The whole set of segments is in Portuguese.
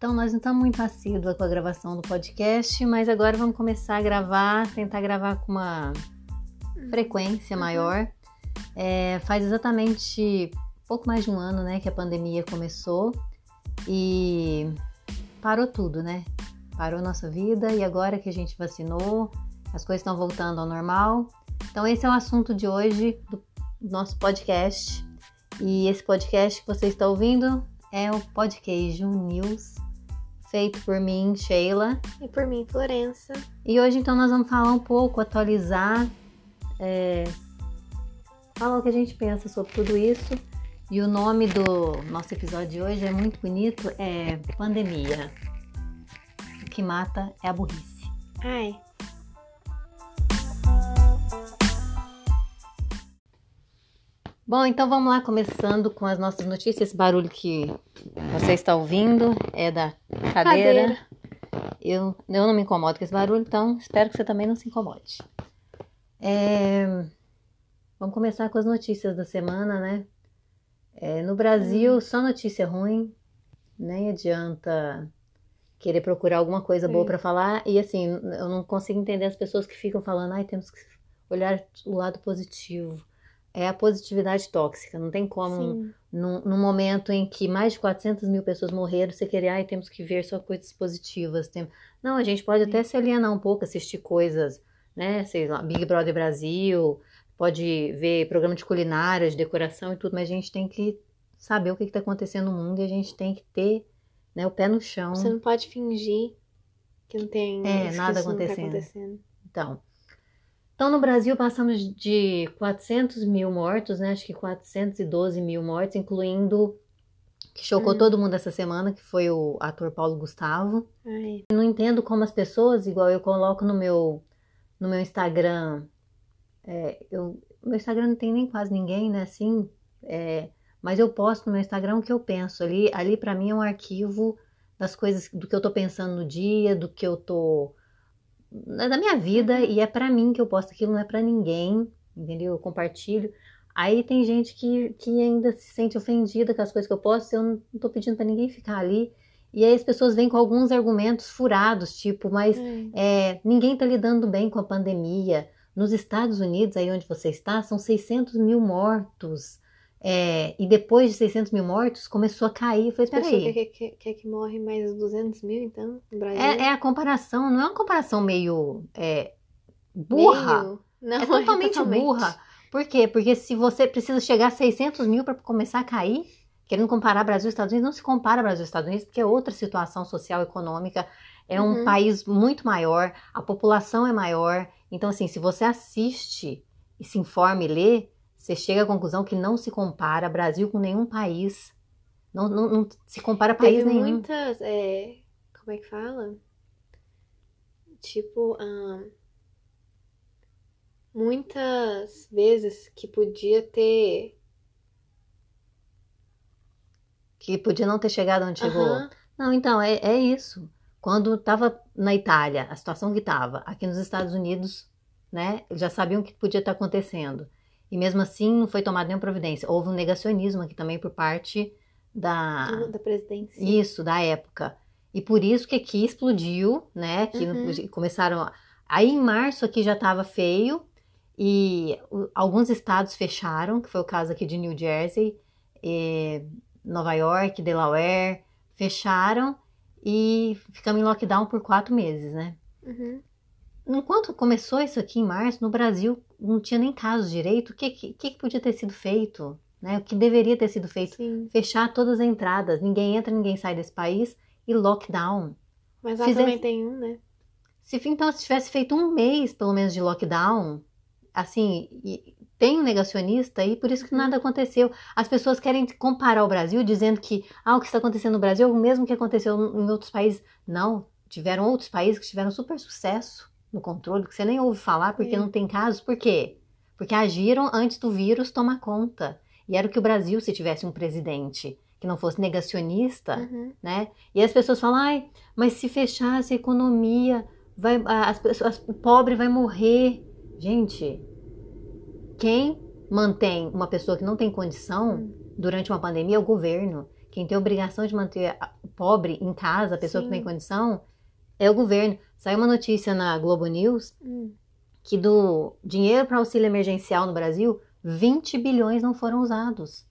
Então, nós não estamos muito assíduos com a gravação do podcast, mas agora vamos começar a gravar, tentar gravar com uma frequência Uhum. maior. É, faz exatamente pouco mais de um ano, né, que a pandemia começou e parou tudo, né? Parou nossa vida e agora que a gente vacinou, as coisas estão voltando ao normal. Então, esse é o assunto de hoje do nosso podcast. E esse podcast que você está ouvindo é o Podqueijo News, feito por mim, Sheila. E por mim, Florença. E hoje, então, nós vamos falar um pouco, atualizar, é, falar o que a gente pensa sobre tudo isso. E o nome do nosso episódio de hoje é muito bonito, é Pandemia. O que mata é a burrice. Ai, Bom, então vamos lá, começando com as nossas notícias. Esse barulho que você está ouvindo é da cadeira. Cadeira. Eu, eu não me incomodo com esse barulho, então espero que você também não se incomode. É, Vamos começar com as notícias da semana, né? É, no Brasil, só notícia ruim. Nem adianta querer procurar alguma coisa boa Sim. para falar. E assim, eu não consigo entender as pessoas que ficam falando, ai, temos que olhar o lado positivo. É a positividade tóxica, não tem como sim. num, num momento em que mais de 400 mil pessoas morreram, você querer, ai, temos que ver só coisas positivas. Tem... Não, a gente pode até se alienar um pouco, assistir coisas, né, sei lá, Big Brother Brasil, pode ver programa de culinária, de decoração e tudo, mas a gente tem que saber o que está acontecendo no mundo e a gente tem que ter né, o pé no chão. Você não pode fingir que não tem É, nada não tá acontecendo. acontecendo. Então, então, no Brasil passamos de 400 mil mortos, né? Acho que 412 mil mortos, incluindo que chocou Hum. todo mundo essa semana, que foi o ator Paulo Gustavo. Ai, não entendo como as pessoas, igual eu coloco no meu no meu Instagram, é, eu, meu Instagram não tem nem quase ninguém, né? Assim, é, mas eu posto no meu Instagram o que eu penso ali. Ali para mim é um arquivo das coisas do que eu tô pensando no dia, do que eu tô é da minha vida e é pra mim que eu posto aquilo, não é pra ninguém, entendeu? Eu compartilho. Aí tem gente que, que ainda se sente ofendida com as coisas que eu posto, eu não tô pedindo pra ninguém ficar ali. E aí as pessoas vêm com alguns argumentos furados, tipo, mas ai. é, ninguém tá lidando bem com a pandemia. Nos Estados Unidos, aí onde você está, são 600 mil mortos. É, e depois de 600 mil mortos, começou a cair. Eu falei, peraí. quer, quer, quer que morre mais 200 mil, então, no Brasil? É, é a comparação, não é uma comparação meio é, burra. Meio? Não, é totalmente burra. Por quê? Porque se você precisa chegar a 600 mil para começar a cair, querendo comparar Brasil e Estados Unidos, não se compara Brasil e Estados Unidos, porque é outra situação social e econômica. É um Uhum. país muito maior, a população é maior. Então, assim, se você assiste e se informa e lê, você chega à conclusão que não se compara Brasil com nenhum país. Não, não, não se compara país Teve nenhum. muitas, é, como é que fala? Tipo, ahn, muitas vezes que podia ter. Que podia não ter chegado onde chegou. Não, então, é, é isso. Quando estava na Itália, a situação que estava, aqui nos Estados Unidos, né, já sabiam o que podia estar acontecendo. E mesmo assim, não foi tomada nenhuma providência. Houve um negacionismo aqui também por parte da. da presidência. Isso, da época. E por isso que aqui explodiu, né? Que Uhum. começaram. a- Aí em março aqui já estava feio e alguns estados fecharam, que foi o caso aqui de New Jersey, Nova York, Delaware, fecharam e ficamos em lockdown por quatro meses, né? Uhum. Enquanto começou isso aqui em março, no Brasil não tinha nem caso direito. O que, que, que podia ter sido feito? Né? O que deveria ter sido feito? Sim. fechar todas as entradas, ninguém entra, ninguém sai desse país e lockdown. Mas lá Fizesse- também tem um, né? Se então se tivesse feito um mês pelo menos de lockdown, assim, e tem um negacionista e por isso que Uhum. nada aconteceu. As pessoas querem comparar o Brasil dizendo que ah, o que está acontecendo no Brasil é o mesmo que aconteceu em outros países. Não, tiveram outros países que tiveram super sucesso no controle, que você nem ouve falar porque É. não tem casos. Por quê? Porque agiram antes do vírus tomar conta. E era o que o Brasil se tivesse um presidente que não fosse negacionista, Uhum. né? E as pessoas falam, ai, mas se fechasse a economia, vai, as pessoas, o pobre vai morrer. Gente, quem mantém uma pessoa que não tem condição Hum. durante uma pandemia é o governo. Quem tem a obrigação de manter o pobre em casa, a pessoa que Sim. tem condição, é o governo. Saiu uma notícia na Globo News Hum. que do dinheiro para auxílio emergencial no Brasil, 20 bilhões não foram usados.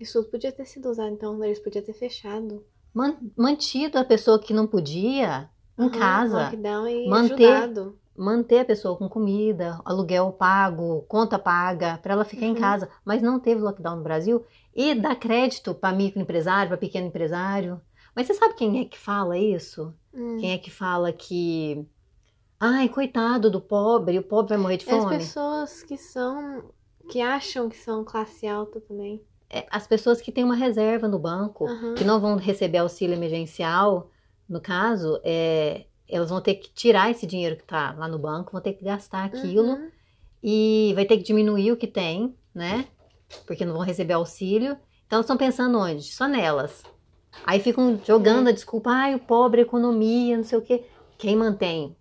Isso tudo podia ter sido usado, então eles podiam ter fechado. Man- Mantido a pessoa que não podia em Aham, casa. Lockdown e Manter- ajudado. manter a pessoa com comida, aluguel pago, conta paga, para ela ficar em Uhum. casa. Mas não teve lockdown no Brasil e dá crédito para microempresário, para pequeno empresário. Mas você sabe quem é que fala isso? Hum. Quem é que fala que. Ai, coitado do pobre, o pobre vai morrer de É As fome? pessoas que são. que acham que são classe alta também. É, As pessoas que têm uma reserva no banco, Aham. que não vão receber auxílio emergencial, no caso, é, elas vão ter que tirar esse dinheiro que está lá no banco, vão ter que gastar aquilo. Uhum. e vai ter que diminuir o que tem, né? Porque não vão receber auxílio. Então estão pensando onde? Só nelas. Aí ficam jogando a desculpa, ai, o pobre, a economia, não sei o quê. Quem mantém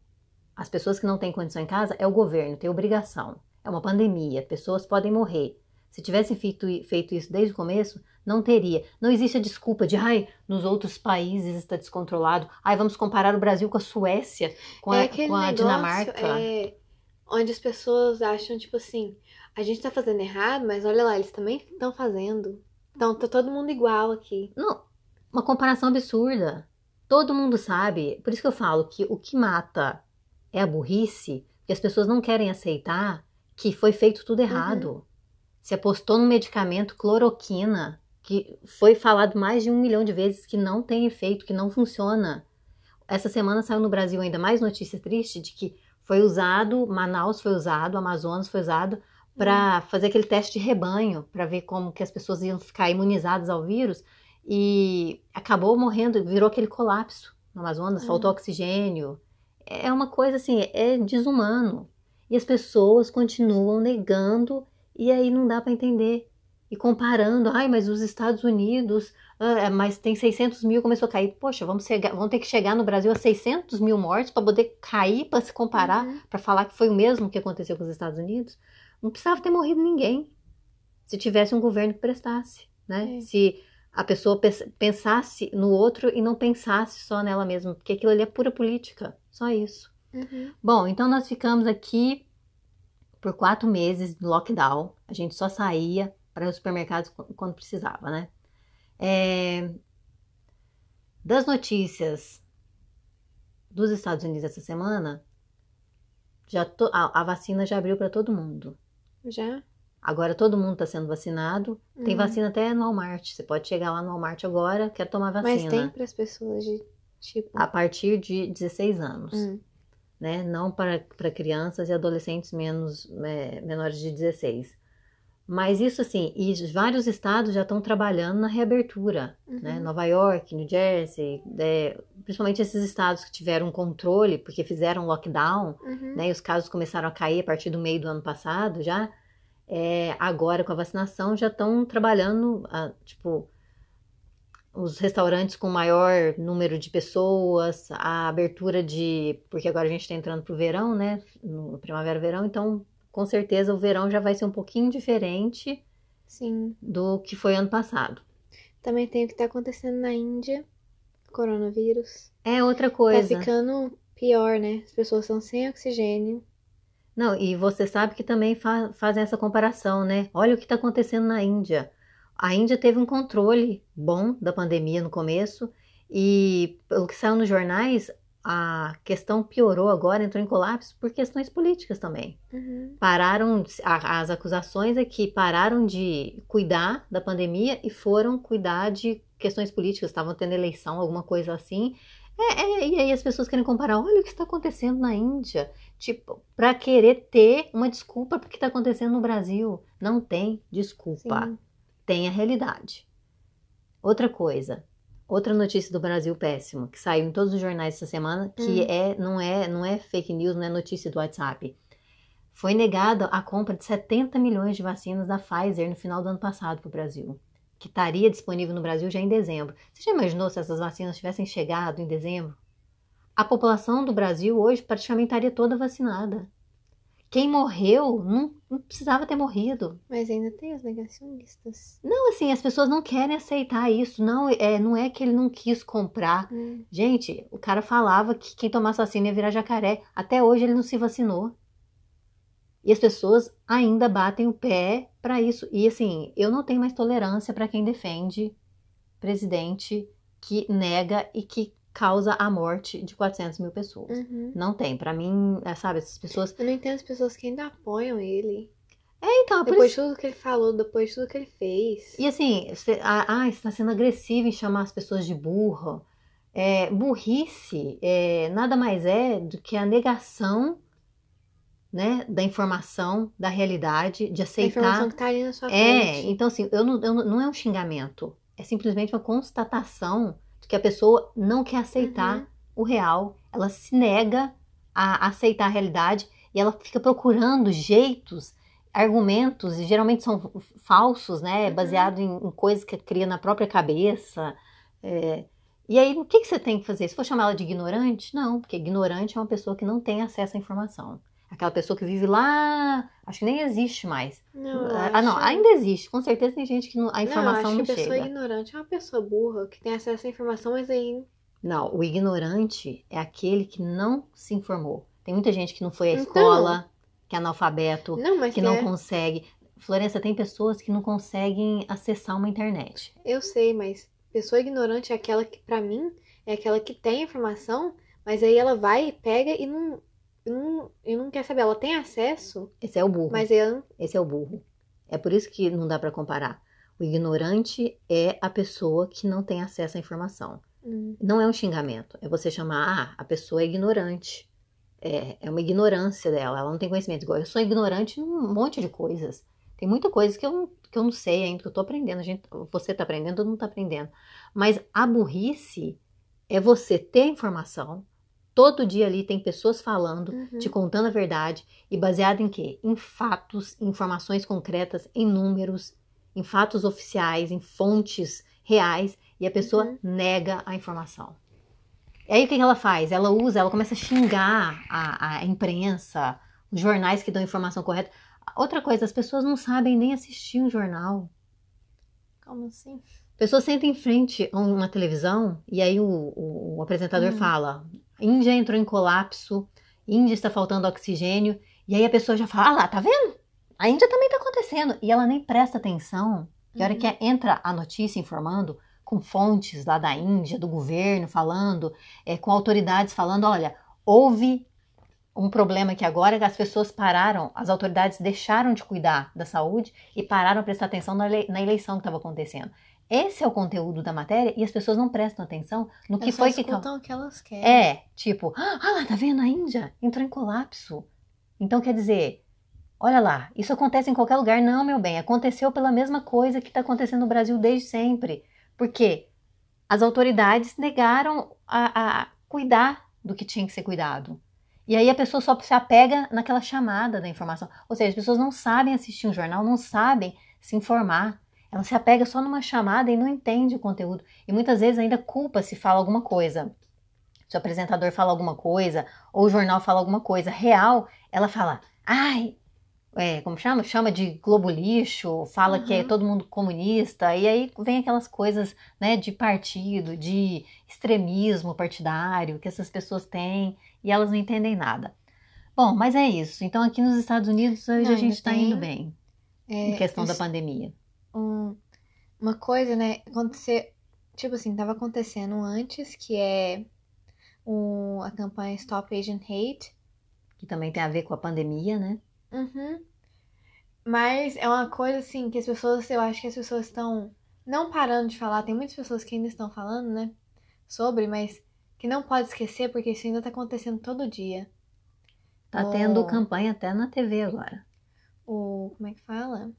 as pessoas que não têm condição em casa é o governo, tem obrigação. É uma pandemia, pessoas podem morrer. Se tivessem feito, feito isso desde o começo, não teria. Não existe a desculpa de, ai, nos outros países está descontrolado. Ai, vamos comparar o Brasil com a Suécia, com a, é aquele com a negócio Dinamarca. é, onde as pessoas acham, tipo assim, a gente tá fazendo errado, mas olha lá, eles também estão fazendo. Então tá todo mundo igual aqui. Não, uma comparação absurda. Todo mundo sabe. Por isso que eu falo que o que mata é a burrice, porque as pessoas não querem aceitar que foi feito tudo errado. Se apostou no medicamento cloroquina, que foi falado mais de um milhão de vezes que não tem efeito, que não funciona. Essa semana saiu no Brasil ainda mais notícia triste de que foi usado, Manaus foi usado, Amazonas foi usado para fazer aquele teste de rebanho, para ver como que as pessoas iam ficar imunizadas ao vírus e acabou morrendo, virou aquele colapso no Amazonas, Ah. faltou oxigênio. É uma coisa assim, é desumano. E as pessoas continuam negando e aí não dá para entender. E comparando, ai, mas os Estados Unidos, ah, mas tem 600 mil, começou a cair. Poxa, vamos, chegar, vamos ter que chegar no Brasil a 600 mil mortes para poder cair, para se comparar, Uhum. para falar que foi o mesmo que aconteceu com os Estados Unidos. Não precisava ter morrido ninguém se tivesse um governo que prestasse, né? É. Se a pessoa pens- pensasse no outro e não pensasse só nela mesma, porque aquilo ali é pura política, só isso. Uhum. Bom, então nós ficamos aqui por quatro meses de lockdown. A gente só saía para os supermercados qu- quando precisava, né? É, Das notícias dos Estados Unidos essa semana, já to- a, a vacina já abriu para todo mundo. Já? Agora todo mundo está sendo vacinado. Tem Uhum. vacina até no Walmart. Você pode chegar lá no Walmart agora, quer tomar Mas vacina. tem pras pessoas de tipo. A partir de 16 anos. Hum. né? Não para, para crianças e adolescentes menos, é, menores de 16. Mas isso assim, e vários estados já estão trabalhando na reabertura, né? Uhum. Nova York, New Jersey, é, principalmente esses estados que tiveram controle, porque fizeram lockdown, Uhum. né? E os casos começaram a cair a partir do meio do ano passado já. É, agora com a vacinação já estão trabalhando, ah, tipo, os restaurantes com maior número de pessoas, a abertura de. Porque agora a gente está entrando pro verão, né? No primavera-verão, então com certeza o verão já vai ser um pouquinho diferente Sim. do que foi ano passado. Também tem o que tá acontecendo na Índia. Coronavírus. É outra Tá coisa. ficando pior, né? As pessoas estão sem oxigênio. Não, e você sabe que também fa- fazem essa comparação, né? Olha o que está acontecendo na Índia. A Índia teve um controle bom da pandemia no começo, e pelo que saiu nos jornais, a questão piorou agora, entrou em colapso por questões políticas também. Uhum. Pararam, a- as acusações é que pararam de cuidar da pandemia e foram cuidar de questões políticas, estavam tendo eleição, alguma coisa assim. É, é, e aí as pessoas querem comparar, olha o que está acontecendo na Índia. Tipo, para querer ter uma desculpa porque está acontecendo no Brasil. Não tem desculpa. Sim. Tem a realidade. Outra coisa, outra notícia do Brasil péssimo, que saiu em todos os jornais essa semana, que Hum. é, não é, não é fake news, não é notícia do WhatsApp. Foi negada a compra de 70 milhões de vacinas da Pfizer no final do ano passado para o Brasil, que estaria disponível no Brasil já em dezembro. Você já imaginou se essas vacinas tivessem chegado em dezembro? A população do Brasil hoje praticamente estaria toda vacinada. quem morreu não, não precisava ter morrido. Mas ainda tem os negacionistas. Não, assim, as pessoas não querem aceitar isso. Não é, não é que ele não quis comprar. Hum. Gente, o cara falava que quem tomasse vacina ia virar jacaré. Até hoje ele não se vacinou. E as pessoas ainda batem o pé para isso. E assim, eu não tenho mais tolerância para quem defende presidente que nega e que causa a morte de 400 mil pessoas. Uhum. Não tem. Para mim, é, sabe, essas pessoas. Eu não entendo as pessoas que ainda apoiam ele. É, então, é por Depois isso- de tudo que ele falou, depois de tudo que ele fez. E assim, você, ah, está sendo agressivo em chamar as pessoas de burra. É, burrice é, nada mais é do que a negação né, da informação, da realidade, de A aceitar. informação que tá ali na sua É, frente. então assim, eu não, eu não, não é um xingamento. É simplesmente uma constatação que a pessoa não quer aceitar Uhum. o real. Ela se nega a aceitar a realidade e ela fica procurando jeitos, argumentos, e geralmente são falsos, né? Uhum. Baseado em, em coisas que cria na própria cabeça. É, e aí, o que, que você tem que fazer? Se for chamar ela de ignorante, não, porque ignorante é uma pessoa que não tem acesso à informação. Aquela pessoa que vive lá, acho que nem existe mais. Não, eu ah, não, acho- ainda existe. Com certeza tem gente que não- a informação não, acho que a pessoa chega. ignorante é uma pessoa burra que tem acesso à informação, mas aí. Não, o ignorante é aquele que não se informou. Tem muita gente que não foi à Então. escola, que é analfabeto, Não, que não é- consegue. Florença, tem pessoas que não conseguem acessar uma internet. eu sei, mas pessoa ignorante é aquela que, pra mim, é aquela que tem informação, mas aí ela vai, pega e não, não, e não quer saber. Ela tem acesso, Esse é o burro. mas não Esse é o burro. É por isso que não dá pra comparar. O ignorante é a pessoa que não tem acesso à informação. Hum, Não é um xingamento. É você chamar, ah, a pessoa é ignorante. É, é uma ignorância dela. Ela não tem conhecimento. Igual eu sou ignorante em um monte de coisas. Tem muita coisa que eu, não- que eu não sei ainda, que eu tô aprendendo. A gente, você tá aprendendo, todo mundo tá aprendendo. Mas a burrice é você ter informação. Todo dia ali tem pessoas falando, uhum. te contando a verdade. E baseado em quê? Em fatos, informações concretas, em números, em fatos oficiais, em fontes reais. E a pessoa Uhum. nega a informação. E aí o que que ela faz? Ela usa, ela começa a xingar a, a imprensa, os jornais que dão informação correta. Outra coisa, as pessoas não sabem nem assistir um jornal. Como assim? Pessoas sentam em frente a uma televisão e aí o, o- o apresentador Hum. fala: Índia entrou em colapso, Índia está faltando oxigênio. E aí a pessoa já fala: Ah lá, tá vendo? A Índia também tá acontecendo. E ela nem presta atenção. E a hora Uhum. que entra a notícia informando, com fontes lá da Índia, do governo falando, é, com autoridades falando: olha, houve um problema que agora as pessoas pararam, as autoridades deixaram de cuidar da saúde e pararam a prestar atenção na, na eleição que estava acontecendo. Esse é o conteúdo da matéria e as pessoas não prestam atenção no que Elas foi que. o que elas querem. É, tipo, ah lá, tá vendo a Índia? Entrou em colapso. Então quer dizer, olha lá, isso acontece em qualquer lugar. Não, meu bem, aconteceu pela mesma coisa que está acontecendo no Brasil desde sempre. Porque as autoridades negaram a, a cuidar do que tinha que ser cuidado. E aí a pessoa só se apega naquela chamada da informação. Ou seja, as pessoas não sabem assistir um jornal, não sabem se informar. Ela se apega só numa chamada e não entende o conteúdo. E muitas vezes ainda culpa se fala alguma coisa. Se o apresentador fala alguma coisa, ou o jornal fala alguma coisa real, ela fala, ai, é, como chama? Chama de globo lixo, fala que é Uhum. todo mundo comunista, e aí vem aquelas coisas, né, de partido, de extremismo partidário que essas pessoas têm e elas não entendem nada. Bom, mas é isso. Então aqui nos Estados Unidos hoje Não, a gente está tem- indo bem É, em questão da pandemia. Um- uma coisa, né? Acontecer, tipo assim, tava acontecendo antes, que é o, a campanha Stop Asian Hate. Que também tem a ver com a pandemia, né? Uhum. Mas é uma coisa assim que as pessoas, eu acho que as pessoas estão não parando de falar. Tem muitas pessoas que ainda estão falando, né? Sobre, mas que não pode esquecer porque isso ainda tá acontecendo todo dia. Tá Oh. tendo campanha até na TV agora. O, como é que fala?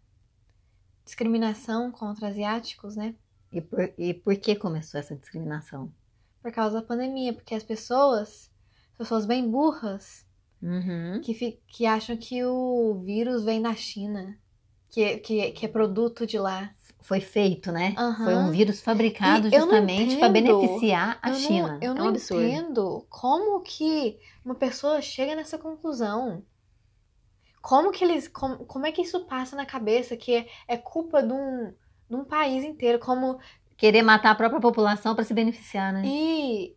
Discriminação contra asiáticos, né? E por, e por que começou essa discriminação? Por causa da pandemia, porque as pessoas, pessoas bem burras, Uhum. que, que acham que o vírus vem da China, que, que, que é produto de lá. Foi feito, né? Aham. Foi um vírus fabricado E não justamente para beneficiar a eu China. Não, eu é não um absurdo. entendo como que uma pessoa chega nessa conclusão. Como que eles. Como, como é que isso passa na cabeça que é, é culpa de um, de um país inteiro? Como. Querer matar a própria população para se beneficiar, né? E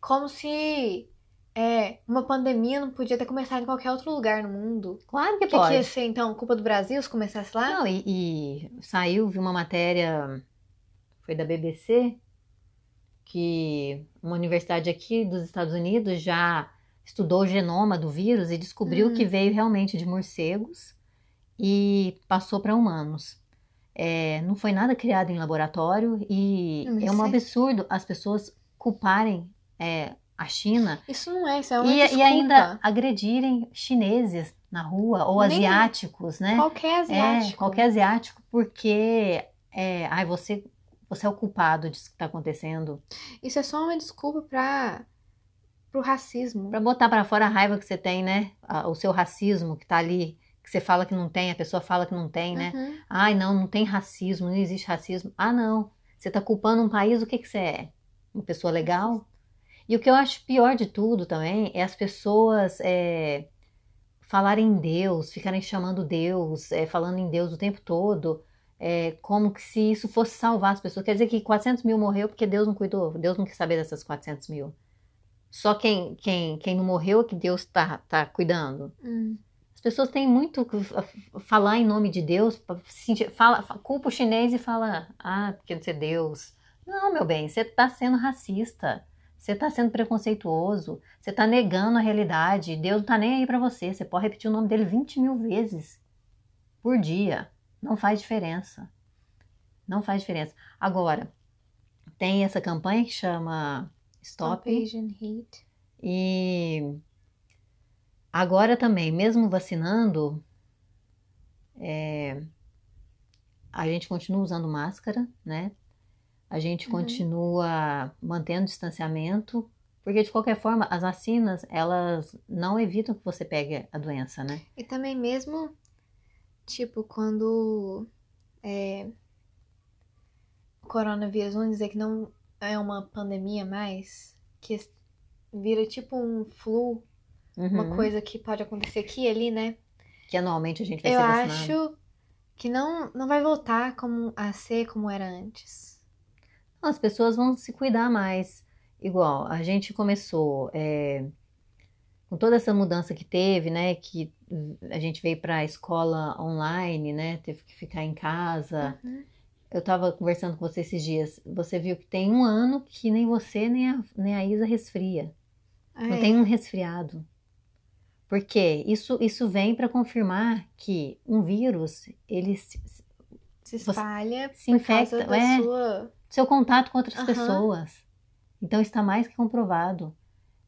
como se é, uma pandemia não podia ter começado em qualquer outro lugar no mundo. Claro que que, pode. que ia ser, então, culpa do Brasil se começasse lá? Não, e, e saiu, vi uma matéria, foi da BBC, que uma universidade aqui dos Estados Unidos já estudou o genoma do vírus e descobriu Hum. que veio realmente de morcegos e passou para humanos. É, não foi nada criado em laboratório e é um é- absurdo as pessoas culparem é, a China Isso não é, isso é uma e, desculpa. e ainda agredirem chineses na rua ou Nem- asiáticos, né? Qualquer asiático. É, qualquer asiático, porque é, ai, você, você é o culpado disso que está acontecendo. Isso é só uma desculpa para pro racismo. Para botar para fora a raiva que você tem, né? O seu racismo que tá ali, que você fala que não tem, a pessoa fala que não tem, né? Uhum. Ai, não, não tem racismo, não existe racismo. Ah, não. Você tá culpando um país, o que que você é? Uma pessoa legal? E o que eu acho pior de tudo também é as pessoas é, falarem em Deus, ficarem chamando Deus, é, falando em Deus o tempo todo, é, como que se isso fosse salvar as pessoas. Quer dizer que 400 mil morreu porque Deus não cuidou, Deus não quis saber dessas 400 mil. Só quem, quem, quem não morreu é que Deus tá, tá cuidando. Hum. As pessoas têm muito falar em nome de Deus, fala, fa- culpa o chinês e fala, ah, porque não ser Deus. Não, meu bem, você está sendo racista, você está sendo preconceituoso, você está negando a realidade. Deus não está nem aí para você. Você pode repetir o nome dele 20 mil vezes por dia. Não faz diferença. Não faz diferença. Agora, tem essa campanha que chama Stop Asian Hate. e agora também, mesmo vacinando, é, a gente continua usando máscara, né? A gente Uhum. continua mantendo distanciamento, porque de qualquer forma, as vacinas, elas não evitam que você pegue a doença, né? E também mesmo, tipo, quando é, o coronavírus, vamos dizer que não é uma pandemia mais, que vira tipo um flu, uma Uhum. coisa que pode acontecer aqui e ali, né? Que anualmente a gente vai Eu ser vacinado. acho que não, não vai voltar como a ser como era antes. As pessoas vão se cuidar mais. Igual, a gente começou é, com toda essa mudança que teve, né? Que a gente veio para a escola online, né? Teve que ficar em casa. Uhum. Eu estava conversando com você esses dias. Você viu que tem um ano que nem você nem a, nem a Isa resfria. Não É, tem um resfriado. Por quê? Isso, isso vem para confirmar que um vírus, ele se, se espalha se infecta, é. sua... seu contato com outras Aham. pessoas. Então está mais que comprovado.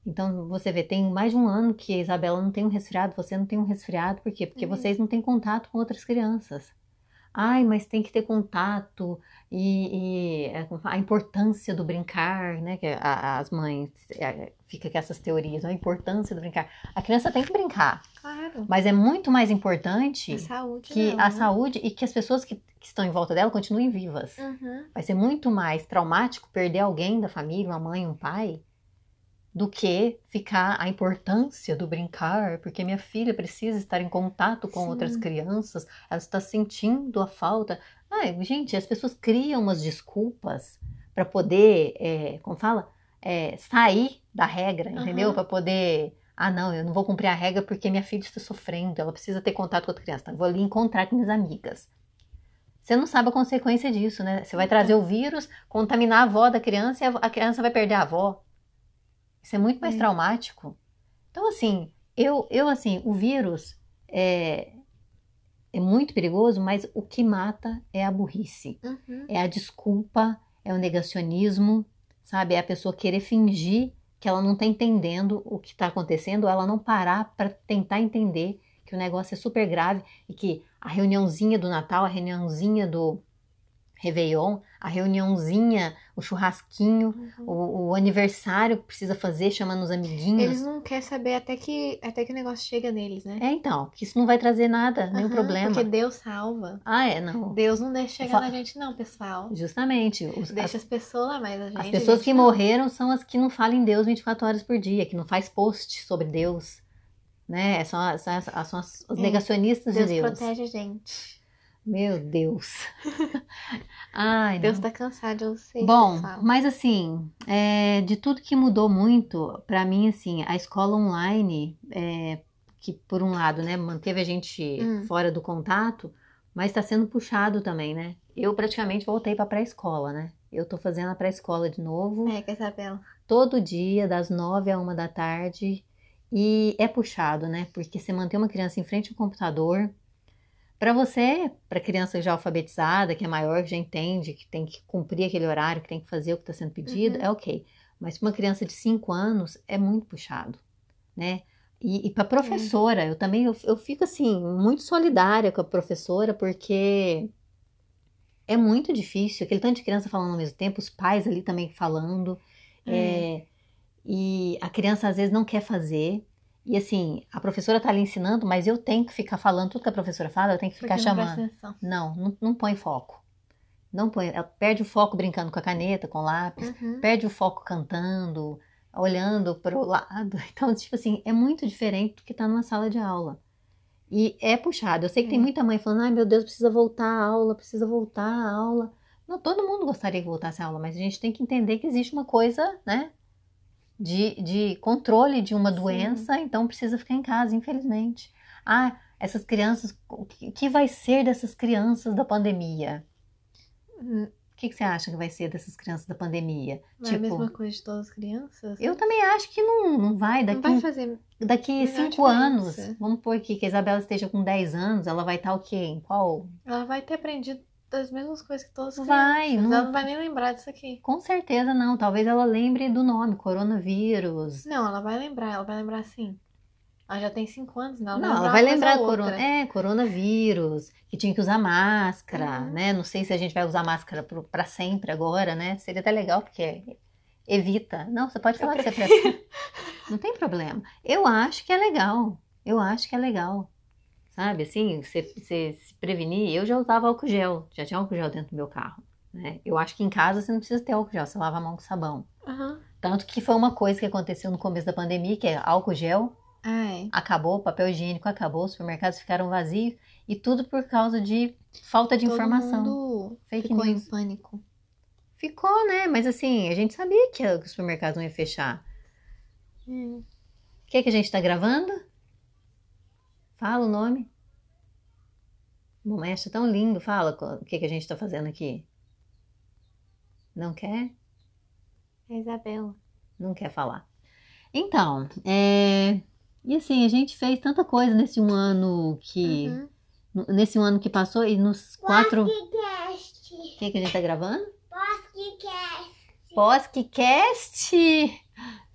Então você vê, tem mais de um ano que a Isabela não tem um resfriado, você não tem um resfriado, por quê? Porque Uhum. vocês não têm contato com outras crianças. Ai, mas tem que ter contato e, e é, a importância do brincar, né? Que a- as mães é, fica com essas teorias, a importância do brincar. A criança tem que brincar, Claro. mas é muito mais importante A saúde que não, a né? saúde e que as pessoas que, que estão em volta dela continuem vivas. Uhum. Vai ser muito mais traumático perder alguém da família, uma mãe, um pai, do que ficar a importância do brincar, porque minha filha precisa estar em contato com Sim. outras crianças, ela está sentindo a falta. Ai, gente, as pessoas criam umas desculpas para poder, é, como fala, É, sair da regra, entendeu? Aham. Para poder. Ah, não, eu não vou cumprir a regra porque minha filha está sofrendo, ela precisa ter contato com outra criança. Então, eu vou ali encontrar com minhas amigas. Você não sabe a consequência disso, né? Você vai trazer o vírus, contaminar a avó da criança e a criança vai perder a avó. Isso é muito mais É. traumático. Então, assim, eu, eu assim, o vírus é, é muito perigoso, mas o que mata é a burrice, Uhum. é a desculpa, é o negacionismo, sabe? É a pessoa querer fingir que ela não tá entendendo o que tá acontecendo, ela não parar para tentar entender que o negócio é super grave e que a reuniãozinha do Natal, a reuniãozinha do Réveillon, a reuniãozinha, o churrasquinho, Uhum. o, o aniversário que precisa fazer, chamando os amiguinhos. Eles não querem saber até que, até que o negócio chega neles, né? É, então, que isso não vai trazer nada, nenhum Aham, problema. Porque Deus salva. Ah, é, não. Deus não deixa chegar na gente, não, pessoal. Justamente. os- Deixa as, as pessoas lá, mas a gente. as pessoas gente que não. morreram são as que não falam em Deus 24 horas por dia, que não faz post sobre Deus. né? São, são, são os É. negacionistas Deus de Deus. protege a gente. Meu Deus. Ai, Deus não. tá cansado, eu sei. Bom, mas assim, é, de tudo que mudou muito, pra mim, assim, a escola online, é, que por um lado, né, manteve a gente Hum. fora do contato, mas está sendo puxado também, né? Eu praticamente voltei pra pré-escola, né? Eu tô fazendo a pré-escola de novo, É, que a Isabela. todo dia, das nove a uma da tarde, e é puxado, né? Porque você manter uma criança em frente ao computador, Para você, para criança já alfabetizada, que é maior, que já entende, que tem que cumprir aquele horário, que tem que fazer o que está sendo pedido, Uhum. é ok. Mas para uma criança de 5 anos é muito puxado, né? E, e para professora, eu também eu, eu fico assim muito solidária com a professora porque é muito difícil, aquele tanto de criança falando ao mesmo tempo, os pais ali também falando, é, e a criança às vezes não quer fazer. E assim, a professora tá ali ensinando, mas eu tenho que ficar falando tudo que a professora fala, eu tenho que ficar Porque chamando. Não, não, não põe foco. Não põe, ela perde o foco brincando com a caneta, com o lápis, Uhum. perde o foco cantando, olhando para o lado. Então, tipo assim, é muito diferente do que tá numa sala de aula. E é puxado. Eu sei que tem É. muita mãe falando, ai meu Deus, precisa voltar à aula, precisa voltar à aula. Não, todo mundo gostaria que voltasse à aula, mas a gente tem que entender que existe uma coisa, né? De, de controle de uma Sim. doença, então precisa ficar em casa, infelizmente. Ah, essas crianças, o que, vai ser dessas crianças da pandemia? Hum, O que, que você acha que vai ser dessas crianças da pandemia? Não é a mesma coisa de todas as crianças? eu também acho que não, não vai. Não Daqui, vai fazer. daqui cinco anos, vamos pôr aqui que a Isabela esteja com 10 anos, ela vai estar o quê? Em qual? Ela vai ter aprendido das mesmas coisas que todas as Vai, crianças. não- Ela não vai nem lembrar disso aqui. Com certeza não. Talvez ela lembre do nome, coronavírus. Não, ela vai lembrar, ela vai lembrar sim. Ela já tem cinco anos, não. Não, ela vai lembrar corona, é, coronavírus, que tinha que usar máscara, Uhum. né? Não sei se a gente vai usar máscara pra sempre agora, né? Seria até legal, porque evita. Não, você pode Eu falar que você prefere. Não tem problema. Eu acho que é legal. Eu acho que é legal. Sabe, assim, você, você se prevenir. Eu já usava álcool gel, já tinha álcool gel dentro do meu carro. Né? Eu acho que em casa você não precisa ter álcool gel, você lava a mão com sabão. Aham. Tanto que foi uma coisa que aconteceu no começo da pandemia, que é álcool gel Ai. acabou, papel higiênico acabou, os supermercados ficaram vazios e tudo por causa de falta de Todo informação. mundo Fake ficou news. em pânico. Ficou, né? Mas assim, a gente sabia que os supermercados não iam fechar. Hum. O que, que a gente tá gravando? Fala o nome. Bom, acha tão lindo. Fala o que, que a gente tá fazendo aqui. Não quer? É Isabela. Não quer falar. Então, é... E assim, a gente fez tanta coisa nesse um ano que... Uhum. Nesse um ano que passou e nos quatro... Podcast. O que, que a gente tá gravando? Podcast. Podcast!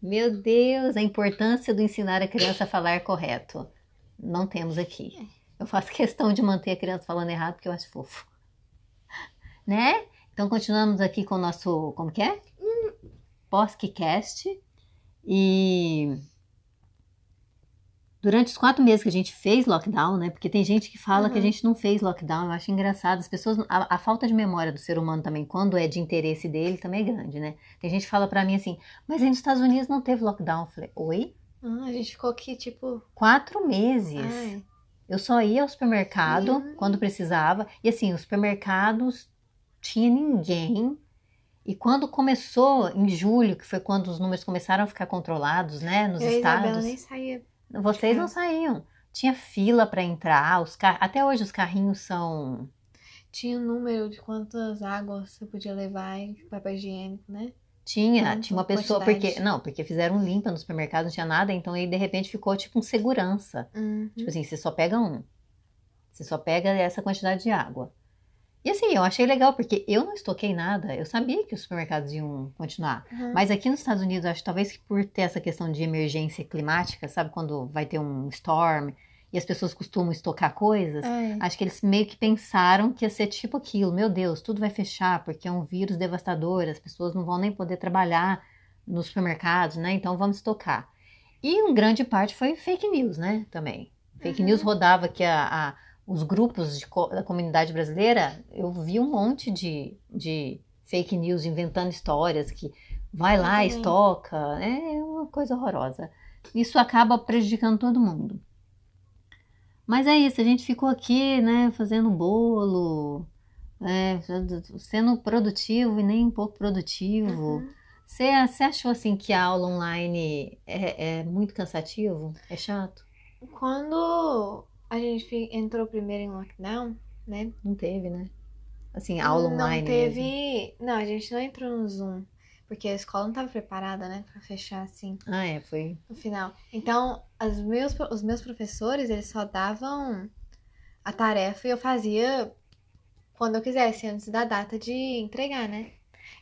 Meu Deus, a importância do ensinar a criança a falar correto. Não temos aqui. Eu faço questão de manter a criança falando errado porque eu acho fofo. Né? Então continuamos aqui com o nosso, como que é? Podcast. E durante os quatro meses que a gente fez lockdown, né? Porque tem gente que fala que a Uhum. gente não fez lockdown. Eu acho engraçado. As pessoas, a, a falta de memória do ser humano também, quando é de interesse dele, também é grande, né? Tem gente que fala pra mim assim, mas aí nos Estados Unidos não teve lockdown. Eu falei, oi? Ah, a gente ficou aqui, tipo. Quatro meses. Ai. Eu só ia ao supermercado Uhum. quando precisava. E assim, os supermercados tinha ninguém. E quando começou em julho, que foi quando os números começaram a ficar controlados, né, nos eu estados, nem saía. vocês não saíam. Tinha fila para entrar, os car... até hoje os carrinhos são Tinha um número de quantas águas você podia levar e papel higiênico, né? Tinha, Quanto tinha uma pessoa quantidade? porque não, porque fizeram limpa no supermercado, não tinha nada, então aí de repente ficou tipo um segurança. Uhum. Tipo assim, você só pega um. Você só pega essa quantidade de água. E assim, eu achei legal, porque eu não estoquei nada. Eu sabia que os supermercados iam continuar. Uhum. Mas aqui nos Estados Unidos, acho que talvez que por ter essa questão de emergência climática, sabe? Quando vai ter um storm e as pessoas costumam estocar coisas. Ai. Acho que eles meio que pensaram que ia ser tipo aquilo. Meu Deus, tudo vai fechar porque é um vírus devastador. As pessoas não vão nem poder trabalhar nos supermercados, né? Então vamos estocar. E um grande parte foi fake news, né? Também. Fake Uhum. news rodava que a, a- os grupos co- da comunidade brasileira, eu vi um monte de, de fake news inventando histórias que vai lá, estoca. É uma coisa horrorosa. isso acaba prejudicando todo mundo. Mas é isso, a gente ficou aqui, né, fazendo bolo, é, sendo produtivo e nem um pouco produtivo. Uhum. Você, você achou assim que a aula online é, é muito cansativo? É chato? Quando a gente entrou primeiro em lockdown, né? Não teve, né? Assim, aula não online. teve. mesmo. Não, a gente não entrou no Zoom. Porque a escola não estava preparada, né? Pra fechar assim Ah, é, foi. no final. Então, as meus, os meus professores, eles só davam a tarefa e eu fazia quando eu quisesse, antes da data de entregar, né?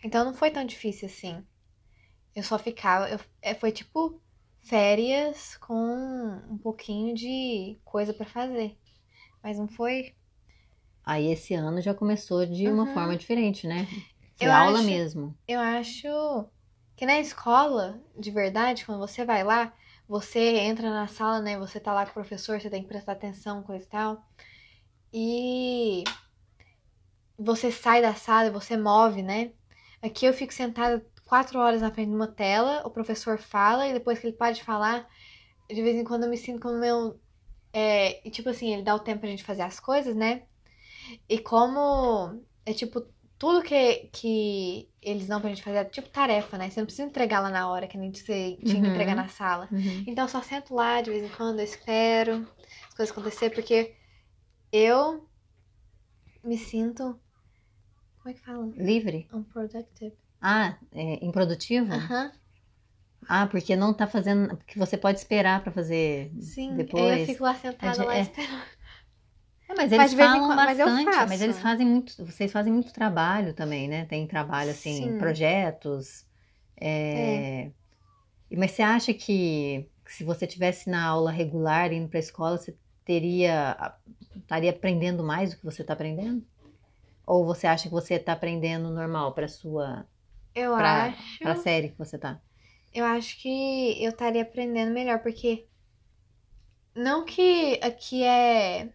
Então não foi tão difícil assim. Eu só ficava. Eu, é, foi tipo férias com um pouquinho de coisa pra fazer. Mas não foi. Aí esse ano já começou de uma Uhum. forma diferente, né? Foi Eu aula acho- mesmo. Eu acho que na escola, de verdade, quando você vai lá, você entra na sala, né? Você tá lá com o professor, você tem que prestar atenção, coisa e tal. E você sai da sala e você move, né? Aqui eu fico sentada quatro horas na frente de uma tela, o professor fala e depois que ele para de falar, de vez em quando eu me sinto como meu. É, e, tipo assim, ele dá o tempo pra gente fazer as coisas, né? E como é tipo tudo que, que eles dão pra gente fazer é tipo tarefa, né? Você não precisa entregar lá na hora que gente você tinha que Uhum. entregar na sala. Uhum. Então eu só sento lá de vez em quando, eu espero as coisas acontecer, porque eu me sinto. Como é que fala? Livre? Unproductive. Ah, é, improdutivo? Aham. Ah, porque não tá fazendo. Porque você pode esperar pra fazer Sim. depois. Aí eu fico lá sentada É, lá é. esperando. É, mas Mas eles falam mas eu bastante, mas, faço. eles fazem muito, vocês fazem muito trabalho também, né? Tem trabalho assim, Sim. projetos. é, Mas você acha que se você tivesse na aula regular indo para a escola, você teria estaria aprendendo mais do que você está aprendendo? Ou você acha que você está aprendendo normal para sua Eu Pra- acho. para a série que você tá? Eu acho que eu estaria aprendendo melhor, porque não que aqui é.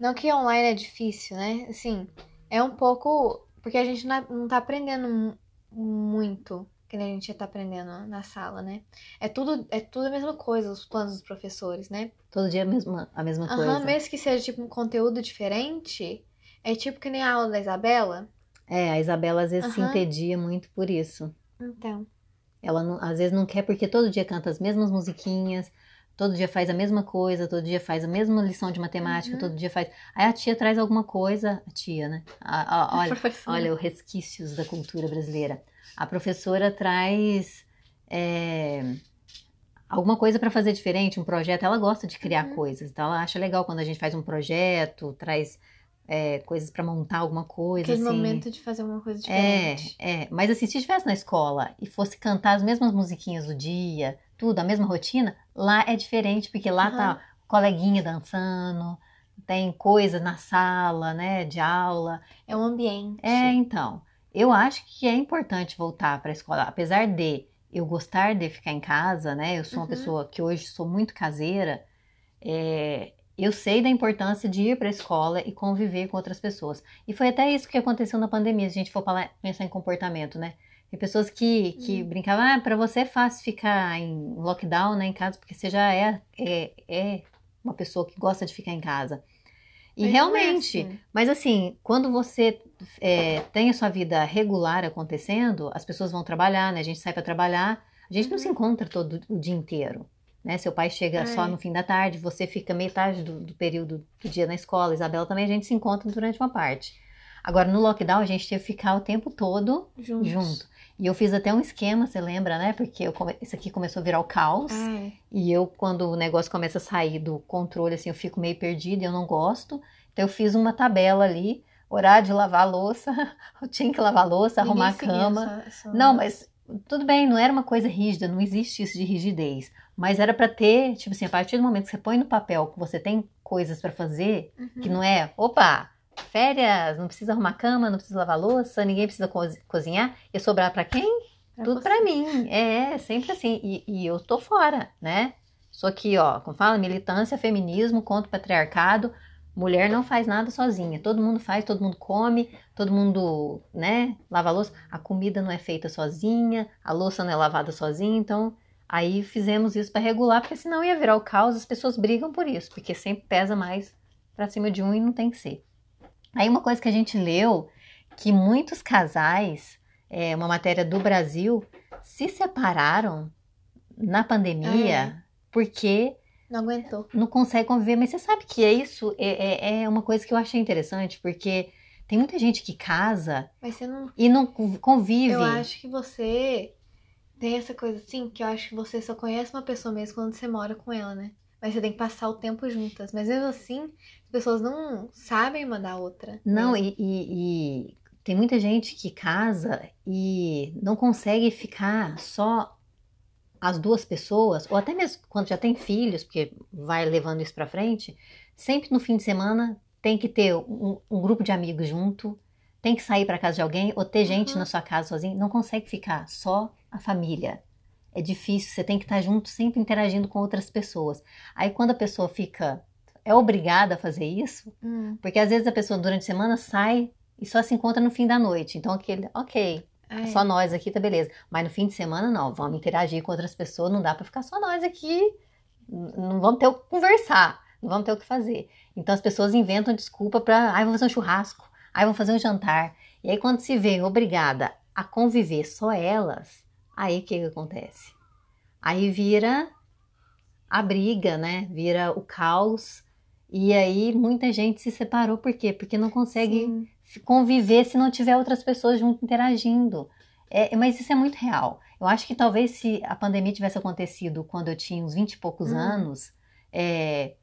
Não que online é difícil, né? Assim, é um pouco. Porque a gente não é- tá aprendendo mu- muito que nem a gente tá aprendendo na sala, né? É tudo, é tudo a mesma coisa, os planos dos professores, né? Todo dia a mesma, a mesma Aham, coisa. mesmo que seja tipo um conteúdo diferente, é tipo que nem a aula da Isabela. É, a Isabela às vezes se Aham. entedia muito por isso. Então. Ela não- às vezes não quer porque todo dia canta as mesmas musiquinhas, todo dia faz a mesma coisa, todo dia faz a mesma lição de matemática, Uhum. todo dia faz. Aí a tia traz alguma coisa, a tia, né? A- a- olha, professora. olha os resquícios da cultura brasileira. A professora traz é, alguma coisa para fazer diferente, um projeto. Ela gosta de criar Uhum. coisas, então ela acha legal quando a gente faz um projeto, traz é, coisas para montar alguma coisa. Aquele assim. momento de fazer uma coisa É, diferente. é. Mas assim, se estivesse na escola e fosse cantar as mesmas musiquinhas do dia, tudo, a mesma rotina, lá é diferente, porque lá tá Aham. coleguinha dançando, tem coisa na sala, né, de aula. É um ambiente. É, então, eu acho que é importante voltar para a escola, apesar de eu gostar de ficar em casa, né? Eu sou uma Uhum. pessoa que hoje sou muito caseira. é, eu sei da importância de ir para a escola e conviver com outras pessoas. E foi até isso que aconteceu na pandemia, se a gente for falar, pensar em comportamento, né? Tem pessoas que, que Hum. brincavam, ah, para você é fácil ficar em lockdown, né, em casa, porque você já é, é, é uma pessoa que gosta de ficar em casa. E Mas não é realmente, assim. mas assim, quando você é, tem a sua vida regular acontecendo, as pessoas vão trabalhar, né? A gente sai para trabalhar, a gente não Uhum. se encontra todo o dia inteiro, né? Seu pai chega só É. no fim da tarde, você fica metade do, do período do dia na escola, Isabela também, a gente se encontra durante uma parte. Agora, no lockdown, a gente teve que ficar o tempo todo junto. E eu fiz até um esquema, você lembra, né? Porque eu come- isso aqui começou a virar o caos. Ai, E eu, quando o negócio começa a sair do controle, assim, eu fico meio perdida, eu não gosto. Então eu fiz uma tabela ali, horário de lavar a louça, eu tinha que lavar a louça, ninguém arrumar a cama. essa- essa- Não, mas tudo bem, não era uma coisa rígida, não existe isso de rigidez. Mas era pra ter, tipo assim, a partir do momento que você põe no papel que você tem coisas pra fazer, Uhum. que não é, opa, férias, não precisa arrumar cama, não precisa lavar louça, ninguém precisa co- cozinhar, ia sobrar pra quem? Pra Tudo pra mim. É, sempre assim. E, e eu tô fora, né? Sou aqui, ó, como fala, militância, feminismo, contra o patriarcado. Mulher não faz nada sozinha. Todo mundo faz, todo mundo come, todo mundo, né, lava a louça. A comida não é feita sozinha, a louça não é lavada sozinha. Então, Aí fizemos isso para regular, porque senão ia virar o caos, as pessoas brigam por isso, porque sempre pesa mais para cima de um e não tem que ser. Aí uma coisa que a gente leu, que muitos casais, é, uma matéria do Brasil, se separaram na pandemia porque Não aguentou. não consegue conviver. Mas você sabe que é isso é, é, é uma coisa que eu achei interessante, porque tem muita gente que casa não. e não convive. Eu acho que você tem essa coisa assim, que eu acho que você só conhece uma pessoa mesmo quando você mora com ela, né? Mas você tem que passar o tempo juntas. Mas mesmo assim, as pessoas não sabem uma da outra. Não, mesmo. e, e- e tem muita gente que casa e não consegue ficar só as duas pessoas, ou até mesmo quando já tem filhos, porque vai levando isso pra frente, sempre no fim de semana tem que ter um, um grupo de amigos junto, tem que sair pra casa de alguém, ou ter gente Uhum. na sua casa sozinho, não consegue ficar só a família. É difícil, você tem que estar junto, sempre interagindo com outras pessoas. Aí quando a pessoa fica, é obrigada a fazer isso, Hum, porque às vezes a pessoa durante a semana sai e só se encontra no fim da noite. Então aquele, ok, é. só nós aqui tá beleza. Mas no fim de semana não, vamos interagir com outras pessoas, não dá pra ficar só nós aqui. Não vamos ter o que conversar, não vamos ter o que fazer. Então as pessoas inventam desculpa pra, ai, vamos fazer um churrasco, ai, vamos fazer um jantar. E aí quando se vê obrigada a conviver só elas, aí o que que acontece? Aí vira a briga, né? Vira o caos. E aí muita gente se separou, por quê? Porque não consegue Sim. conviver se não tiver outras pessoas junto interagindo. É, mas isso é muito real. Eu acho que talvez se a pandemia tivesse acontecido quando eu tinha uns 20 e poucos Hum. anos, é,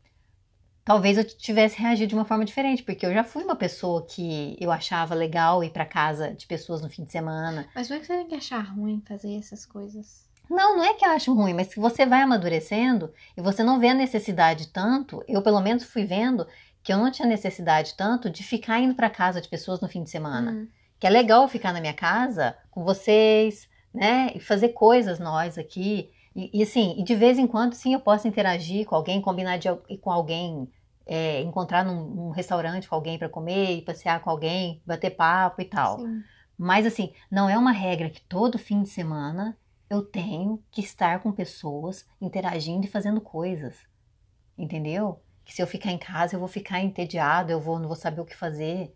talvez eu tivesse reagido de uma forma diferente, porque eu já fui uma pessoa que eu achava legal ir para casa de pessoas no fim de semana. Mas não é que você tem que achar ruim fazer essas coisas. Não, não é que eu acho ruim, mas se você vai amadurecendo e você não vê a necessidade tanto, eu pelo menos fui vendo que eu não tinha necessidade tanto de ficar indo para casa de pessoas no fim de semana. Hum. Que é legal eu ficar na minha casa com vocês, né? E fazer coisas nós aqui. E, e, assim, e de vez em quando, sim, eu posso interagir com alguém, combinar de com alguém, é, encontrar num, num restaurante com alguém para comer, passear com alguém, bater papo e tal. Sim. Mas assim, não é uma regra que todo fim de semana eu tenho que estar com pessoas interagindo e fazendo coisas. Entendeu? Que se eu ficar em casa, eu vou ficar entediado, eu vou, não vou saber o que fazer.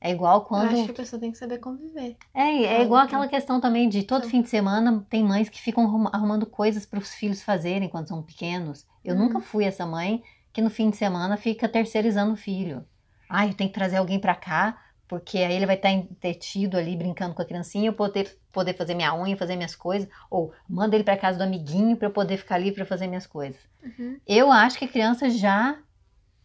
É igual Eu quando. acho que a pessoa tem que saber conviver. É, é Ah, igual aquela questão também de todo fim de semana tem mães que ficam arruma- arrumando coisas para os filhos fazerem quando são pequenos. Eu Hum. nunca fui essa mãe que no fim de semana fica terceirizando o filho. Ai, eu tenho que trazer alguém para cá, porque aí ele vai estar entretido ali brincando com a criancinha, eu poder poder fazer minha unha, fazer minhas coisas, ou manda ele para casa do amiguinho para eu poder ficar ali para fazer minhas coisas. Uhum. Eu acho que a criança já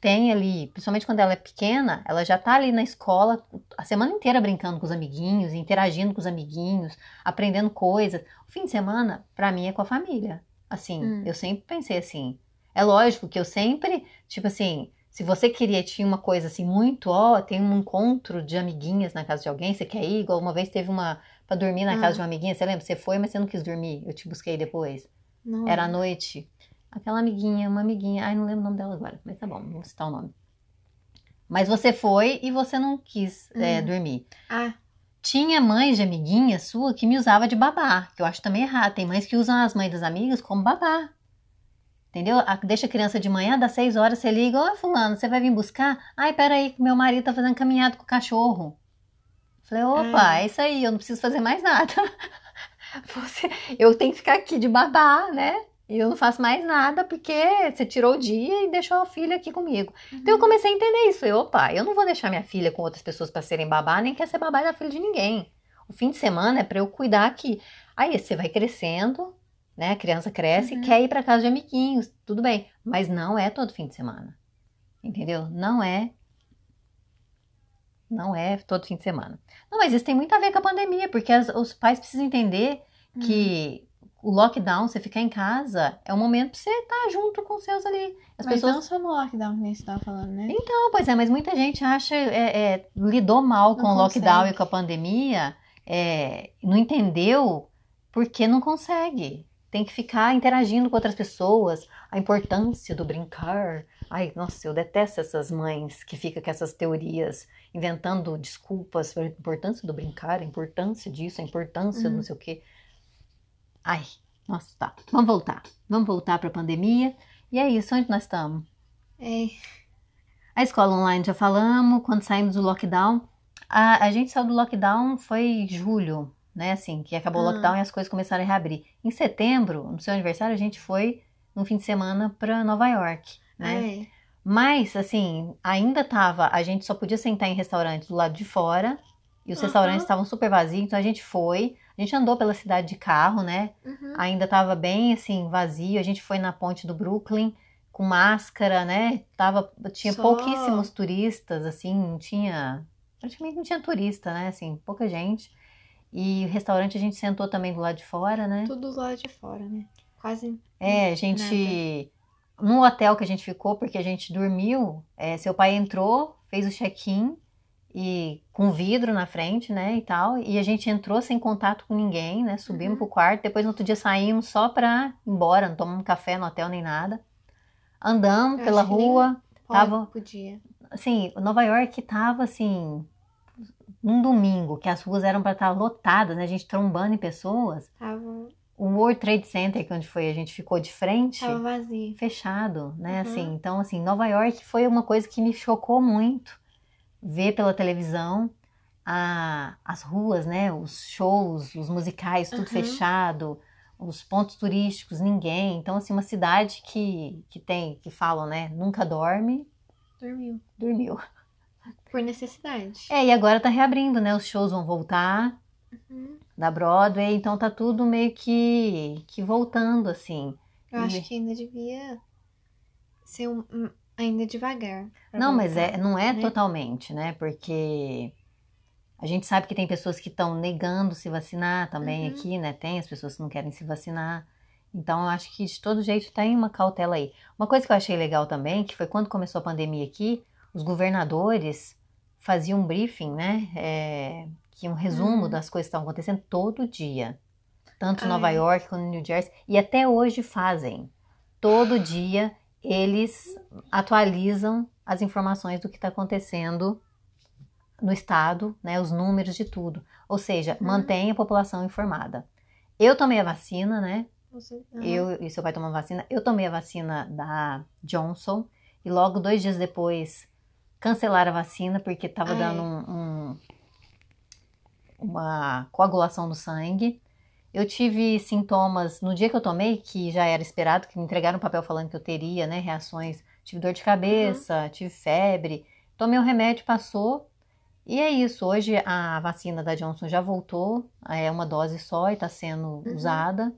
tem ali, principalmente quando ela é pequena, ela já tá ali na escola a semana inteira brincando com os amiguinhos, interagindo com os amiguinhos, aprendendo coisas. O fim de semana, pra mim, é com a família. Assim, Hum. eu sempre pensei assim. É lógico que eu sempre, tipo assim, se você queria, tinha uma coisa assim, muito, ó, tem um encontro de amiguinhas na casa de alguém, você quer ir? Igual uma vez teve uma pra dormir na Ah. casa de uma amiguinha, você lembra? Você foi, mas você não quis dormir. Eu te busquei depois. Não. Era à noite. Aquela amiguinha, uma amiguinha. Ai, não lembro o nome dela agora, mas tá bom, não vou citar o nome. Mas você foi e você não quis é, Uhum. dormir. Ah, Tinha mães de amiguinha sua que me usava de babá, que eu acho também errado. Tem mães que usam as mães das amigas como babá. Entendeu? Deixa a criança de manhã, das seis horas, você liga, ó, fulano, você vai vir buscar? Ai, peraí, que meu marido tá fazendo caminhada com o cachorro. Falei, opa, Ah. é isso aí, eu não preciso fazer mais nada. Você- eu tenho que ficar aqui de babá, né? E eu não faço mais nada porque você tirou o dia e deixou a filha aqui comigo. Então eu comecei a entender isso. Falei, opa, eu não vou deixar minha filha com outras pessoas para serem babá, nem quer ser babá da filha de ninguém. O fim de semana é para eu cuidar aqui. Aí você vai crescendo, né? A criança cresce Uhum. e quer ir para casa de amiguinhos, tudo bem. Mas não é todo fim de semana. Entendeu? Não é. Não é todo fim de semana. Não, mas isso tem muito a ver com a pandemia, porque as- os pais precisam entender Hum. que o lockdown, você ficar em casa, é um momento pra você estar junto com os seus ali. As Mas pessoas não só no lockdown que nem você tava falando, né? não, pois é, mas muita gente acha, é, é, lidou mal com Não o lockdown consegue. e com a pandemia, é, não entendeu porque não consegue. Tem que ficar interagindo com outras pessoas, a importância do brincar. Ai, nossa, eu detesto essas mães que ficam com essas teorias, inventando desculpas para a importância do brincar, a importância disso, a importância Uhum. não sei o quê. Ai, Nossa, tá. Vamos voltar. Vamos voltar para a pandemia. E é isso, onde nós estamos? É, A escola online já falamos, quando saímos do lockdown. A, a gente saiu do lockdown foi em julho, né? Assim, que acabou o Ah. lockdown e as coisas começaram a reabrir. Em setembro, no seu aniversário, a gente foi no fim de semana para Nova York, né? é. Mas, assim, ainda tava. A gente só podia sentar em restaurantes do lado de fora. E os Aham. restaurantes estavam super vazios, então a gente foi. A gente andou pela cidade de carro, né? Uhum. Ainda tava bem, assim, vazio. A gente foi na ponte do Brooklyn com máscara, né? Tava, tinha Só. pouquíssimos turistas, assim, não tinha. Praticamente não tinha turista, né? Assim, pouca gente. E o restaurante a gente sentou também do lado de fora, né? Tudo lá de fora, né? Quase. É, a gente. No hotel que a gente ficou, porque a gente dormiu, é, seu pai entrou, fez o check-in e com vidro na frente, né, e tal, e a gente entrou sem contato com ninguém, né, subimos Uhum. pro quarto, depois no outro dia saímos só pra ir embora, não tomamos café no hotel nem nada. Andamos Eu pela rua, Tava- Podia. assim, Nova York tava assim, num domingo, que as ruas eram pra estar lotadas, né, a gente trombando em pessoas. Tava, O World Trade Center, que é onde foi, a gente ficou de frente tava vazio. fechado, né? Uhum. Assim, então, assim, Nova York foi uma coisa que me chocou muito ver pela televisão a- as ruas, né? Os shows, os musicais, tudo Uhum. fechado, os pontos turísticos, ninguém. Então, assim, uma cidade que, que tem, que falam, né? Nunca dorme, Dormiu. dormiu. Por necessidade. É, e agora tá reabrindo, né? Os shows vão voltar Uhum. da Broadway, então tá tudo meio que, que voltando, assim. Eu E- acho que ainda devia ser um, um- ainda devagar. Não, mas voltar, é, não é né? totalmente, né? Porque a gente sabe que tem pessoas que estão negando se vacinar também Uhum. aqui, né? Tem as pessoas que não querem se vacinar. Então, eu acho que de todo jeito tem uma cautela aí. Uma coisa que eu achei legal também, que foi quando começou a pandemia aqui, os governadores faziam um briefing, né? É, que um resumo Uhum. das coisas que estavam acontecendo todo dia. Tanto em Nova. York quanto em New Jersey. E até hoje fazem. Todo dia eles atualizam as informações do que está acontecendo no estado, né, os números de tudo. Ou seja, Uhum. mantém a população informada. Eu tomei a vacina, né? Você- Aham. Eu e seu pai tomou a vacina. Eu tomei a vacina da Johnson e logo dois dias depois cancelaram a vacina porque estava dando um- um- uma coagulação no sangue. Eu tive sintomas no dia que eu tomei, que já era esperado, que me entregaram um papel falando que eu teria, né, reações. Tive dor de cabeça, tive febre. Tomei o remédio, passou. E é isso. Hoje a vacina da Johnson já voltou, é uma dose só e está sendo Uhum. usada.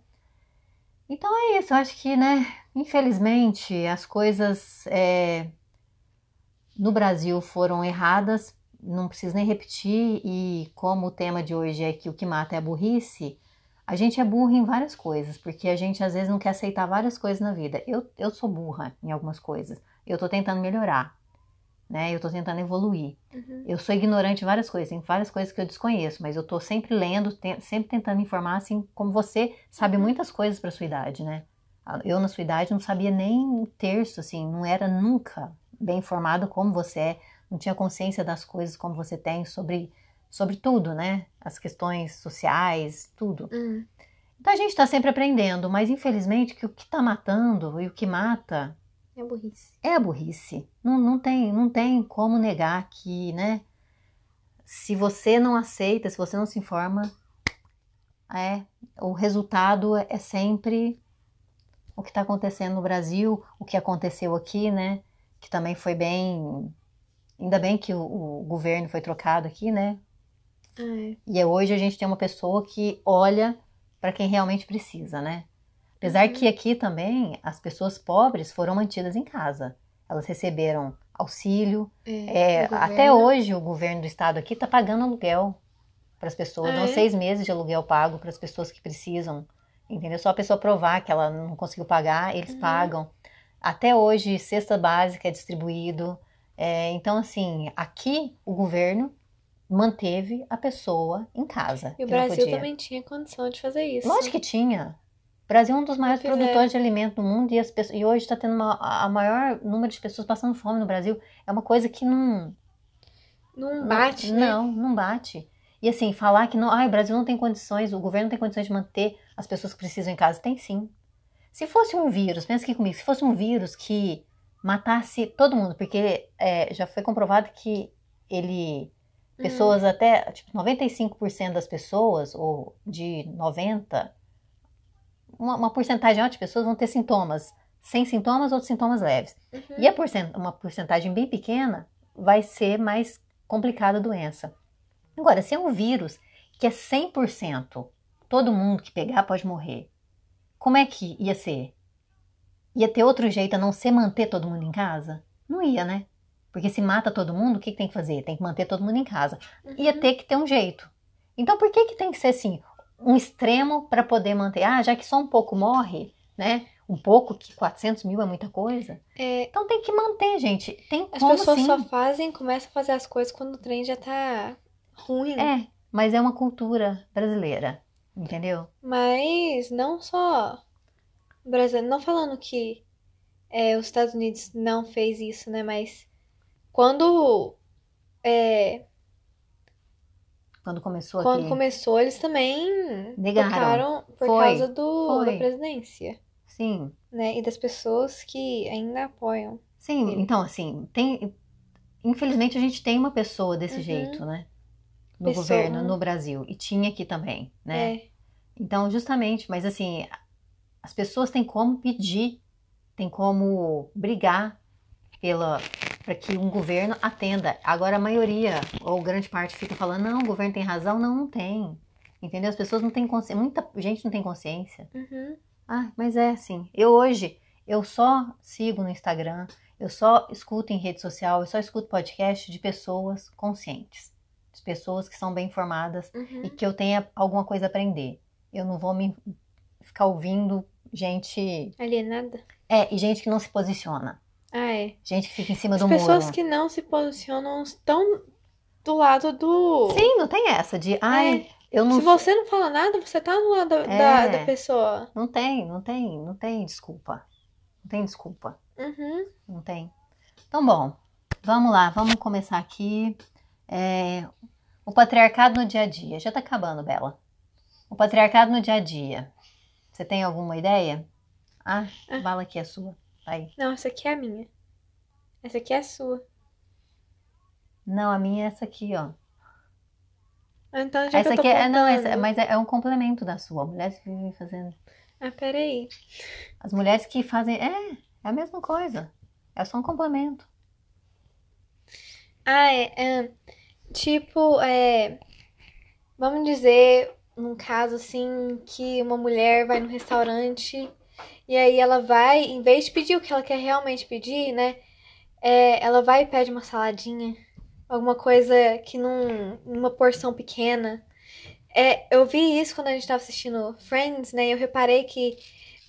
Então é isso. Eu acho que, né, infelizmente, as coisas é, no Brasil foram erradas. Não preciso nem repetir. E como o tema de hoje é que o que mata é a burrice, a gente é burra em várias coisas, porque a gente às vezes não quer aceitar várias coisas na vida. Eu, eu sou burra em algumas coisas. Eu tô tentando melhorar, né? Eu tô tentando evoluir. Uhum. Eu sou ignorante em várias coisas, tem várias coisas que eu desconheço, mas eu tô sempre lendo, te- sempre tentando informar, assim como você sabe Uhum. muitas coisas para sua idade, né? Eu, na sua idade, não sabia nem um terço, assim, não era nunca bem informada como você é, não tinha consciência das coisas como você tem sobre, sobre tudo, né? As questões sociais, tudo. Hum. Então a gente está sempre aprendendo, mas infelizmente que o que está matando e o que mata É burrice. é a burrice. Não, não, tem, não tem como negar que, né? Se você não aceita, se você não se informa, é, o resultado é sempre o que está acontecendo no Brasil, o que aconteceu aqui, né? Que também foi bem. Ainda bem que o, o governo foi trocado aqui, né? É. E hoje a gente tem uma pessoa que olha para quem realmente precisa, né? Apesar Uhum. que aqui também as pessoas pobres foram mantidas em casa. Elas receberam auxílio. É, É, até hoje o governo do estado aqui está pagando aluguel para as pessoas. Dão é? seis meses de aluguel pago para as pessoas que precisam. Entendeu? Só a pessoa provar que ela não conseguiu pagar, eles Uhum. pagam. Até hoje, cesta básica é distribuído. É, então, assim, aqui o governo manteve a pessoa em casa. E o não Brasil também tinha condição de fazer isso. Lógico que tinha. O Brasil é um dos maiores fizeram. produtores de alimento do mundo e, as pessoas, e hoje está tendo uma, a maior número de pessoas passando fome no Brasil. É uma coisa que não, Não bate, né? não, não bate. E assim, falar que não, ai, o Brasil não tem condições, o governo não tem condições de manter as pessoas que precisam em casa. Tem sim. Se fosse um vírus, pensa aqui comigo, se fosse um vírus que matasse todo mundo, porque é, já foi comprovado que ele. Pessoas até, tipo, 95% das pessoas, ou de 90%, uma, uma porcentagem alta de pessoas vão ter sintomas, sem sintomas ou sintomas leves. Uhum. E a porcent uma porcentagem bem pequena vai ser mais complicada a doença. Agora, se é um vírus que é 100%, todo mundo que pegar pode morrer, como é que ia ser? Ia ter outro jeito a não ser manter todo mundo em casa? Não ia, né? Porque se mata todo mundo, o que, que tem que fazer? Tem que manter todo mundo em casa. Ia ter que ter um jeito. Então, por que, que tem que ser assim? Um extremo para poder manter? Ah, já que só um pouco morre, né? Um pouco, que 400 mil é muita coisa. É, Então tem que manter, gente. Tem as como pessoas sim. só fazem, começam a fazer as coisas quando o trem já tá ruim. É, mas é uma cultura brasileira, entendeu? Mas não só brasileiro, não falando que é, os Estados Unidos não fez isso, né? Mas quando é, Quando começou quando aqui. começou, eles também Negaram. por Foi, causa do, foi. da presidência, Sim, né? E das pessoas que ainda apoiam. sim. Ele. Então, assim, tem. Infelizmente a gente tem uma pessoa desse Uhum. jeito, né? No Pessoa, governo, no Brasil. E tinha aqui também, né? É, Então, justamente, mas assim, as pessoas têm como pedir, têm como brigar pela para que um governo atenda. Agora a maioria ou grande parte fica falando, não, o governo tem razão, não, não tem. Entendeu? As pessoas não têm consciência, muita gente não tem consciência. uhum. Ah, mas é assim. Eu hoje eu só sigo no Instagram, eu só escuto em rede social, eu só escuto podcast de pessoas conscientes, de pessoas que são bem informadas Uhum. e que eu tenha alguma coisa a aprender. Eu não vou me ficar ouvindo gente. Alienada. É, e gente que não se posiciona. Ah, é. Gente que fica em cima As do pessoas muro. que não se posicionam estão do lado do. Sim, não tem essa de, ai, eu não Se você não fala nada, você tá do lado da, É. da, da pessoa. Não tem, não tem, não tem desculpa. Não tem desculpa. Uhum. Não tem. Então, bom, vamos lá, vamos começar aqui. É, o patriarcado no dia a dia. Já tá acabando, Bela. O patriarcado no dia a dia. Você tem alguma ideia? Ah, Ah. bala aqui é sua. Tá Aí. Não, essa aqui é a minha. Essa aqui é a sua. Não, a minha é essa aqui, ó. Ah, Então já Essa aqui é, não, essa, mas é, é um complemento da sua. Mulheres que vivem fazendo. Ah, peraí. As mulheres que fazem. É, é a mesma coisa. É só um complemento. Ah, é. é, tipo, é. Vamos dizer, num caso assim, que uma mulher vai no restaurante e aí ela vai, em vez de pedir o que ela quer realmente pedir, né? é, ela vai e pede uma saladinha. Alguma coisa que num, numa porção pequena. É, eu vi isso quando a gente tava assistindo Friends, né? Eu reparei que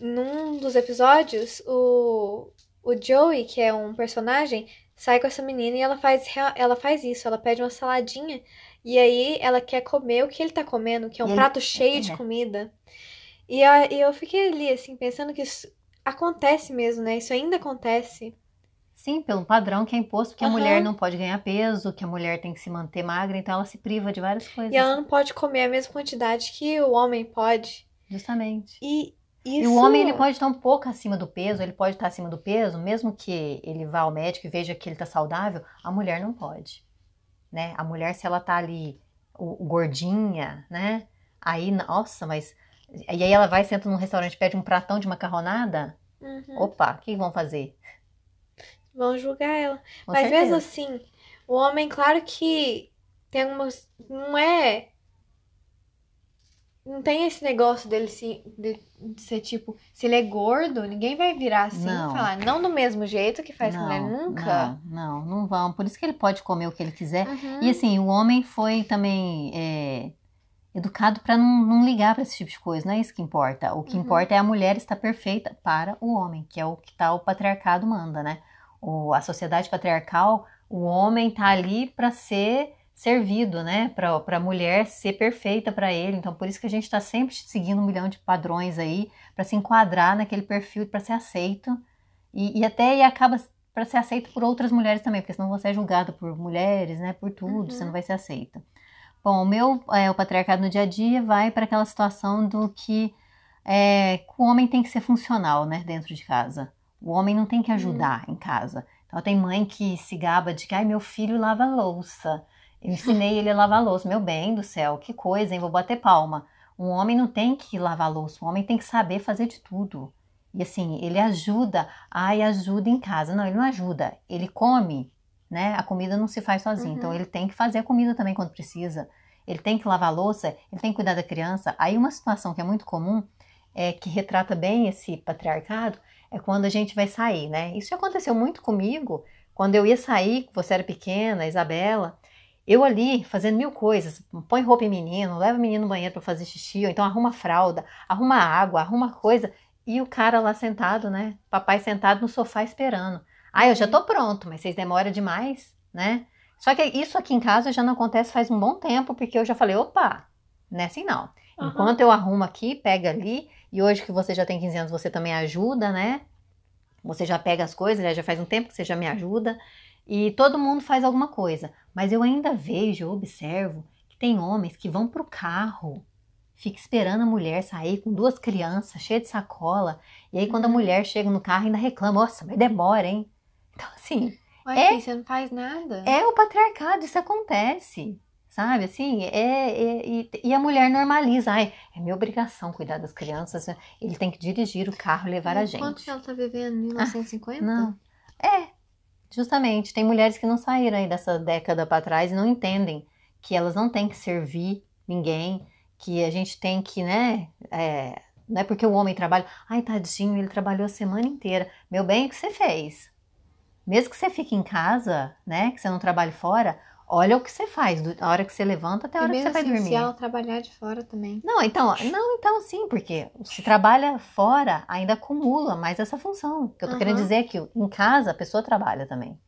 num dos episódios, o, o Joey, que é um personagem, sai com essa menina e ela faz, ela faz isso, ela pede uma saladinha e aí ela quer comer o que ele tá comendo, que é um ele- prato cheio de é. comida. E, a- e eu fiquei ali, assim, pensando que isso acontece mesmo, né? Isso ainda acontece. Sim, pelo padrão que é imposto, que a Aham. mulher não pode ganhar peso, que a mulher tem que se manter magra, então ela se priva de várias coisas. E ela não pode comer a mesma quantidade que o homem pode. Justamente. E E isso... o homem ele pode estar um pouco acima do peso, ele pode estar acima do peso, mesmo que ele vá ao médico e veja que ele está saudável, a mulher não pode, né? A mulher se ela tá ali o, o gordinha, né? Aí, nossa, mas e aí ela vai senta num restaurante, pede um pratão de macarronada, Uhum. opa, o que vão fazer? Vão julgar ela. Com Mas mesmo certeza. assim, o homem, claro que tem algumas. Não é. Não tem esse negócio dele se, de, de ser tipo. Se ele é gordo, ninguém vai virar assim Não. e falar. Não do mesmo jeito que faz com mulher nunca. Não, não, não vão. Por isso que ele pode comer o que ele quiser. Uhum. E assim, o homem foi também é, educado para não, não ligar para esse tipo de coisa, não é isso que importa. O que Uhum. importa é a mulher estar perfeita para o homem, que é o que tá, o patriarcado manda, né? O, a sociedade patriarcal, o homem tá ali para ser servido, né? Para a mulher ser perfeita para ele. Então, por isso que a gente está sempre seguindo um milhão de padrões aí para se enquadrar naquele perfil para ser aceito. E, e até e acaba para ser aceito por outras mulheres também, porque senão você é julgada por mulheres, né? Por tudo, Uhum. você não vai ser aceita. Bom, o meu, é, o patriarcado no dia a dia vai para aquela situação do que é, o homem tem que ser funcional, né, dentro de casa. O homem não tem que ajudar em casa. Então tem mãe que se gaba de que, ai, meu filho lava louça. Eu ensinei ele a lavar louça. Meu bem do céu, que coisa, hein? Vou bater palma. Um homem não tem que lavar louça, um homem tem que saber fazer de tudo. E assim, ele ajuda, ai, ajuda em casa. Não, ele não ajuda, ele come, né? A comida não se faz sozinho, Uhum. então ele tem que fazer a comida também quando precisa. Ele tem que lavar a louça, ele tem que cuidar da criança. Aí uma situação que é muito comum, é que retrata bem esse patriarcado, é quando a gente vai sair, né? Isso aconteceu muito comigo, quando eu ia sair, você era pequena, Isabela, eu ali fazendo mil coisas, põe roupa em menino, leva o menino no banheiro para fazer xixi, ou então arruma fralda, arruma água, arruma coisa, e o cara lá sentado, né? Papai sentado no sofá esperando. Ah, eu já tô pronto, mas vocês demoram demais, né? Só que isso aqui em casa já não acontece faz um bom tempo, porque eu já falei, opa, não é assim não. Aham. Enquanto eu arrumo aqui, pega ali, e hoje que você já tem 15 anos, você também ajuda, né? Você já pega as coisas, já faz um tempo que você já me ajuda, e todo mundo faz alguma coisa. Mas eu ainda vejo, observo, que tem homens que vão pro carro, fica esperando a mulher sair com duas crianças, cheia de sacola, e aí quando a Uhum. mulher chega no carro ainda reclama, nossa, mas demora, hein? Então assim, Ué, É. você não faz nada. é o patriarcado, isso acontece. Sabe, assim, é, é- e, e a mulher normaliza, ai, é minha obrigação cuidar das crianças, ele tem que dirigir o carro e levar a E gente. Quanto que ela tá vivendo? 1950? Não, é, justamente, tem mulheres que não saíram aí dessa década para trás e não entendem que elas não têm que servir ninguém, que a gente tem que, né, é, não é porque o homem trabalha, ai, tadinho, ele trabalhou a semana inteira. Meu bem, o que você fez? Mesmo que você fique em casa, né, que você não trabalhe fora, olha o que você faz, do- a hora que você levanta até a hora que você vai assim, dormir. se ela trabalhar de fora também. Não, então, não, então sim, porque se trabalha fora, ainda acumula mais essa função. O que eu tô Aham. querendo dizer é que em casa a pessoa trabalha também,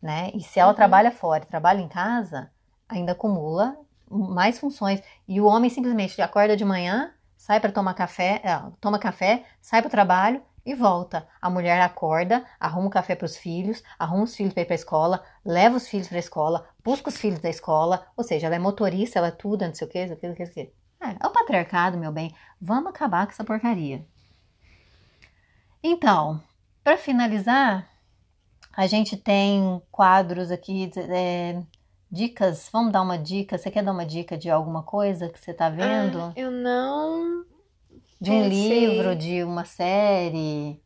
né? E se ela Uhum. trabalha fora e trabalha em casa, ainda acumula mais funções. E o homem simplesmente acorda de manhã, sai para tomar café, é, toma café, sai para o trabalho e volta. A mulher acorda, arruma o café para os filhos, arruma os filhos para ir para a escola, leva os filhos para a escola, busca os filhos da escola, ou seja, ela é motorista, ela é tudo, não sei o que, não sei o que, não sei o que. É, é o patriarcado, meu bem. Vamos acabar com essa porcaria. Então, para finalizar, a gente tem quadros aqui, é, dicas. Vamos dar uma dica. Você quer dar uma dica de alguma coisa que você tá vendo? Ah, eu não. De um pensei. livro, de uma série?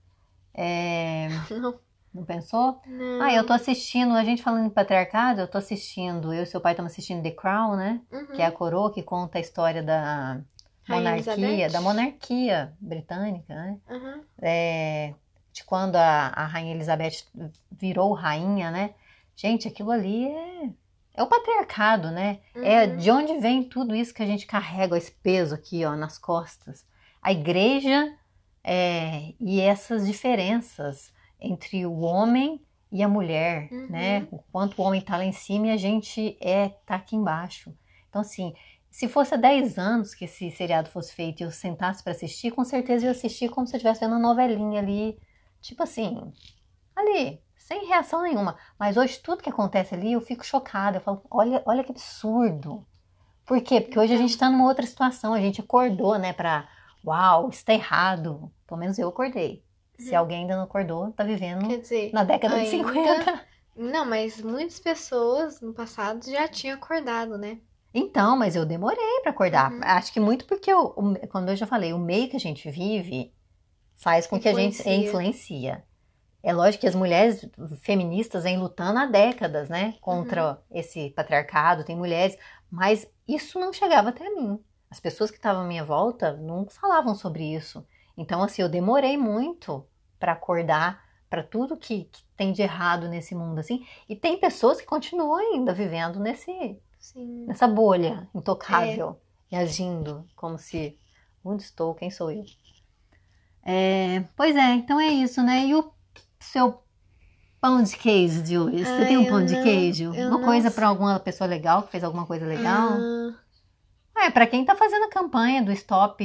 É, Não. não pensou? não. Ah, eu tô assistindo, a gente falando em patriarcado, eu tô assistindo, eu e seu pai estamos assistindo The Crown, né? Uhum. Que é a coroa que conta a história da monarquia, da monarquia britânica, né? Uhum. É, de quando a, a Rainha Elizabeth virou rainha, né? Gente, aquilo ali é, é o patriarcado, né? É Uhum. de onde vem tudo isso que a gente carrega, esse peso aqui, ó, nas costas. A igreja é, e essas diferenças entre o homem e a mulher, Uhum. né? O quanto o homem tá lá em cima e a gente é tá aqui embaixo. Então, assim, se fosse há 10 anos que esse seriado fosse feito e eu sentasse para assistir, com certeza eu assistir como se eu estivesse vendo uma novelinha ali, tipo assim, ali, sem reação nenhuma. Mas hoje tudo que acontece ali eu fico chocada. Eu falo, olha, olha que absurdo. Por quê? Porque hoje a gente tá numa outra situação, a gente acordou, né, pra, uau, isso tá errado. Pelo menos eu acordei. Se Uhum. alguém ainda não acordou, tá vivendo dizer, na década de ainda- 50. não, mas muitas pessoas no passado já tinham acordado, né? Então, mas eu demorei pra acordar. Uhum. Acho que muito porque, eu, quando eu já falei, o meio que a gente vive faz com que a gente Influencia. influencia. É lógico que as mulheres feministas vêm lutando há décadas, né, contra Uhum. esse patriarcado, tem mulheres, mas isso não chegava até mim. As pessoas que estavam à minha volta não falavam sobre isso. Então, assim, eu demorei muito pra acordar para tudo que, que tem de errado nesse mundo, assim. E tem pessoas que continuam ainda vivendo nesse, Sim. nessa bolha intocável e agindo como se onde estou, quem sou eu? É, pois é, então é isso, né? E o seu pão de queijo de hoje? Você Ai, tem um pão de não- queijo? eu Uma coisa para alguma pessoa legal que fez alguma coisa legal? Ah, É, para quem tá fazendo a campanha do Stop.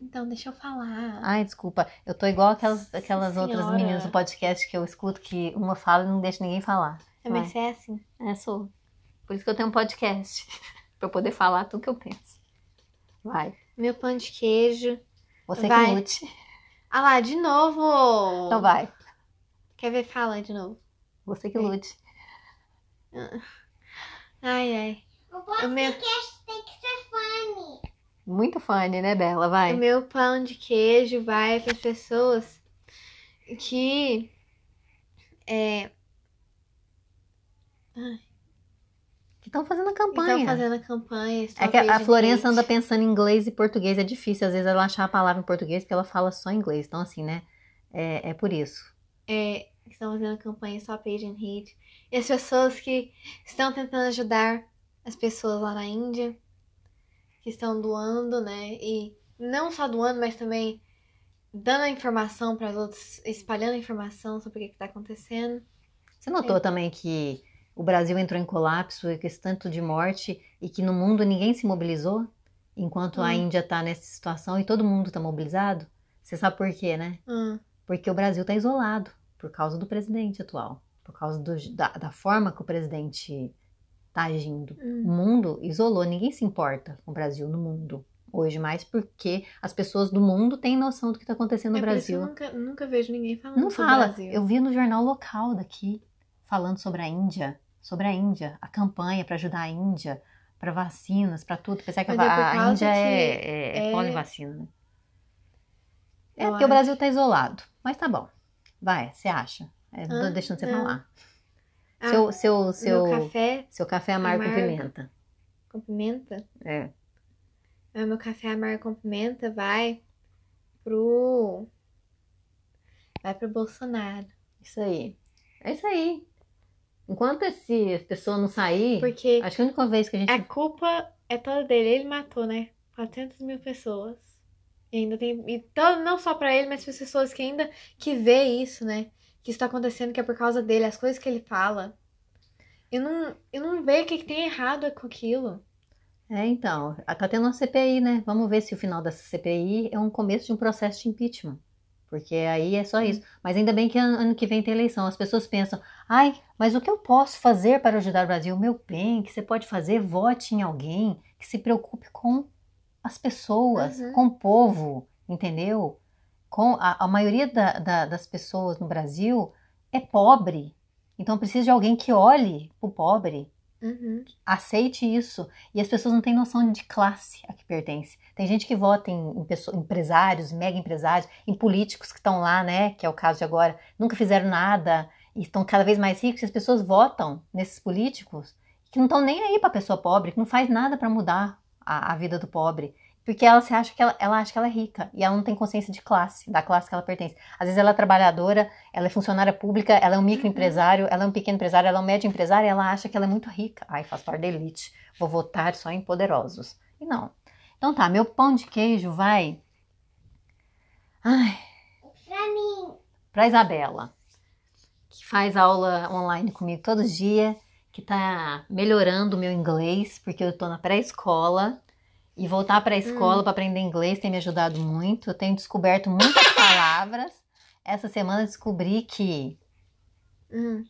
então, deixa eu falar. Ai, desculpa, eu tô igual aquelas, aquelas outras meninas do podcast que eu escuto que uma fala e não deixa ninguém falar. É, mas você é assim. É, sou. Por isso que eu tenho um podcast. pra eu poder falar tudo que eu penso. Vai. Meu pão de queijo. Você Vai. que lute. Ah lá, de novo! Então vai. Quer ver? Fala de novo. Você que Vai. lute. Ai, ai. O O meu, podcast tem que ser funny. Muito funny, né, Bela? Vai. o meu pão de queijo vai para as pessoas que é, Que estão fazendo a estão campanha. fazendo a campanha. estão É que a- Florença anda pensando em inglês e português, é difícil às vezes ela achar a palavra em português porque ela fala só inglês. Então, assim, né? É, é por isso. é, que estão fazendo a campanha Stop Asian Hate. E as pessoas que estão tentando ajudar as pessoas lá na Índia, que estão doando, né? E não só doando, mas também dando a informação para os outros, espalhando a informação sobre o que está acontecendo. Você notou também que o Brasil entrou em colapso e com esse tanto de morte e que no mundo ninguém se mobilizou? Enquanto a Hum. Índia está nessa situação e todo mundo está mobilizado? Você sabe por quê, né? Hum, Porque o Brasil está isolado por causa do presidente atual, por causa do- da, da forma que o presidente está agindo. hum. O mundo isolou, ninguém se importa com o Brasil no mundo hoje mais porque as pessoas do mundo têm noção do que está acontecendo no É que eu Brasil. nunca, nunca vejo ninguém falando Não sobre fala. o Brasil. Eu vi no jornal local daqui falando sobre a Índia, sobre a Índia, a campanha para ajudar a Índia, para vacinas, para tudo. Apesar que é a Índia é, é, é é- polivacina, né? É Eu porque o acho. Brasil tá isolado. Mas tá bom. Vai, você acha? É, Ah, deixando você falar. Ah, seu, seu, seu, café seu café amargo com pimenta. com pimenta. É. Ah, meu café amargo com pimenta vai pro. Vai pro Bolsonaro. Isso aí. É isso aí. Enquanto esse pessoa não sair, Porque acho que a única vez que a gente. a culpa é toda dele. Ele matou, né? 400 mil pessoas. E ainda tem. E todo, não só pra ele, mas para pessoas que ainda que vê isso, né? Que isso tá acontecendo, que é por causa dele, as coisas que ele fala. E não, e não vê o que, que tem errado com aquilo. É, então, tá tendo uma CPI, né? Vamos ver se o final dessa CPI é um começo de um processo de impeachment. Porque aí é só isso. Mas ainda bem que ano que vem tem eleição. As pessoas pensam, ai, mas o que eu posso fazer para ajudar o Brasil? Meu bem, o que você pode fazer? Vote em alguém que se preocupe com as pessoas, Uhum. com o povo, entendeu? Com a, a maioria da- da- das pessoas no Brasil é pobre. Então precisa de alguém que olhe pro pobre, Uhum. aceite isso. E as pessoas não têm noção de classe a que pertence. Tem gente que vota em, em empresários, mega empresários, em políticos que estão lá, né? Que é o caso de agora, nunca fizeram nada e estão cada vez mais ricos. E as pessoas votam nesses políticos que não estão nem aí para a pessoa pobre, que não faz nada para mudar a, a vida do pobre. Porque ela se acha que ela, ela acha que ela é rica e ela não tem consciência de classe, da classe que ela pertence. Às vezes ela é trabalhadora, ela é funcionária pública, ela é um microempresário, ela é um pequeno empresário, ela é um médio empresário e ela acha que ela é muito rica. Ai, faz parte da elite. Vou votar só em poderosos. E não. Então tá, meu pão de queijo vai. Ai, Pra mim. pra Isabela, que faz aula online comigo todos os dias, que tá melhorando o meu inglês, porque eu tô na pré-escola. E voltar para a escola para aprender inglês tem me ajudado muito. Eu tenho descoberto muitas palavras. Essa semana descobri que Hum.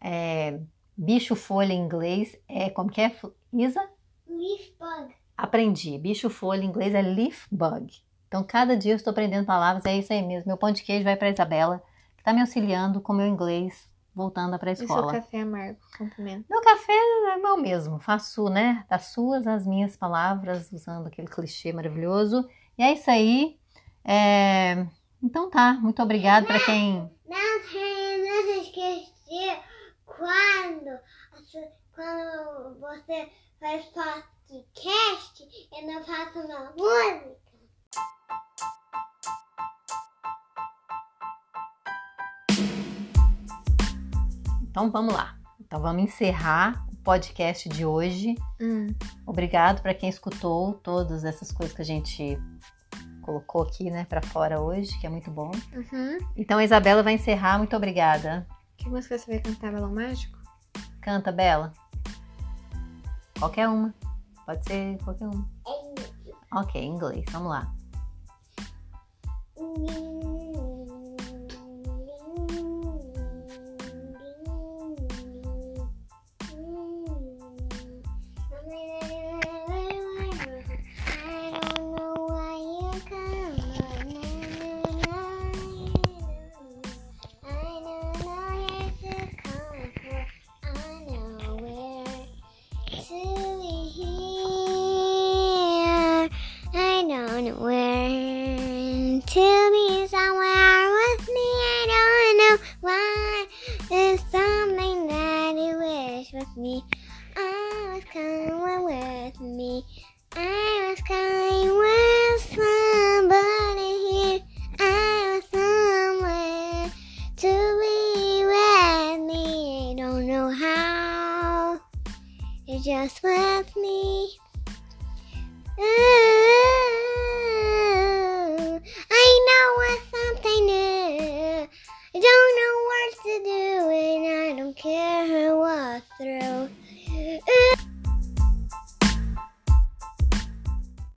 é, bicho folha em inglês é como que é? Isa? Leaf bug. Aprendi. Bicho folha em inglês é leaf bug. Então cada dia eu estou aprendendo palavras. É isso aí mesmo. Meu pão de queijo vai para Isabela, que está me auxiliando com o meu inglês voltando para a E seu escola. café amargo com pimenta. Meu café é meu mesmo, faço, né, das suas as minhas palavras, usando aquele clichê maravilhoso. E é isso aí. É, Então tá, muito obrigada para quem. Não, não se esquecer quando, quando você faz podcast, eu não faço uma música. Então vamos lá. Então vamos encerrar o podcast de hoje. Hum. Obrigado para quem escutou todas essas coisas que a gente colocou aqui, né, para fora hoje, que é muito bom. Uhum. Então a Isabela vai encerrar. Muito obrigada. Que música você vai cantar, Balão Mágico? Canta, Bela. Qualquer uma. Pode ser qualquer uma. Ok, em inglês. Vamos lá. Ninguém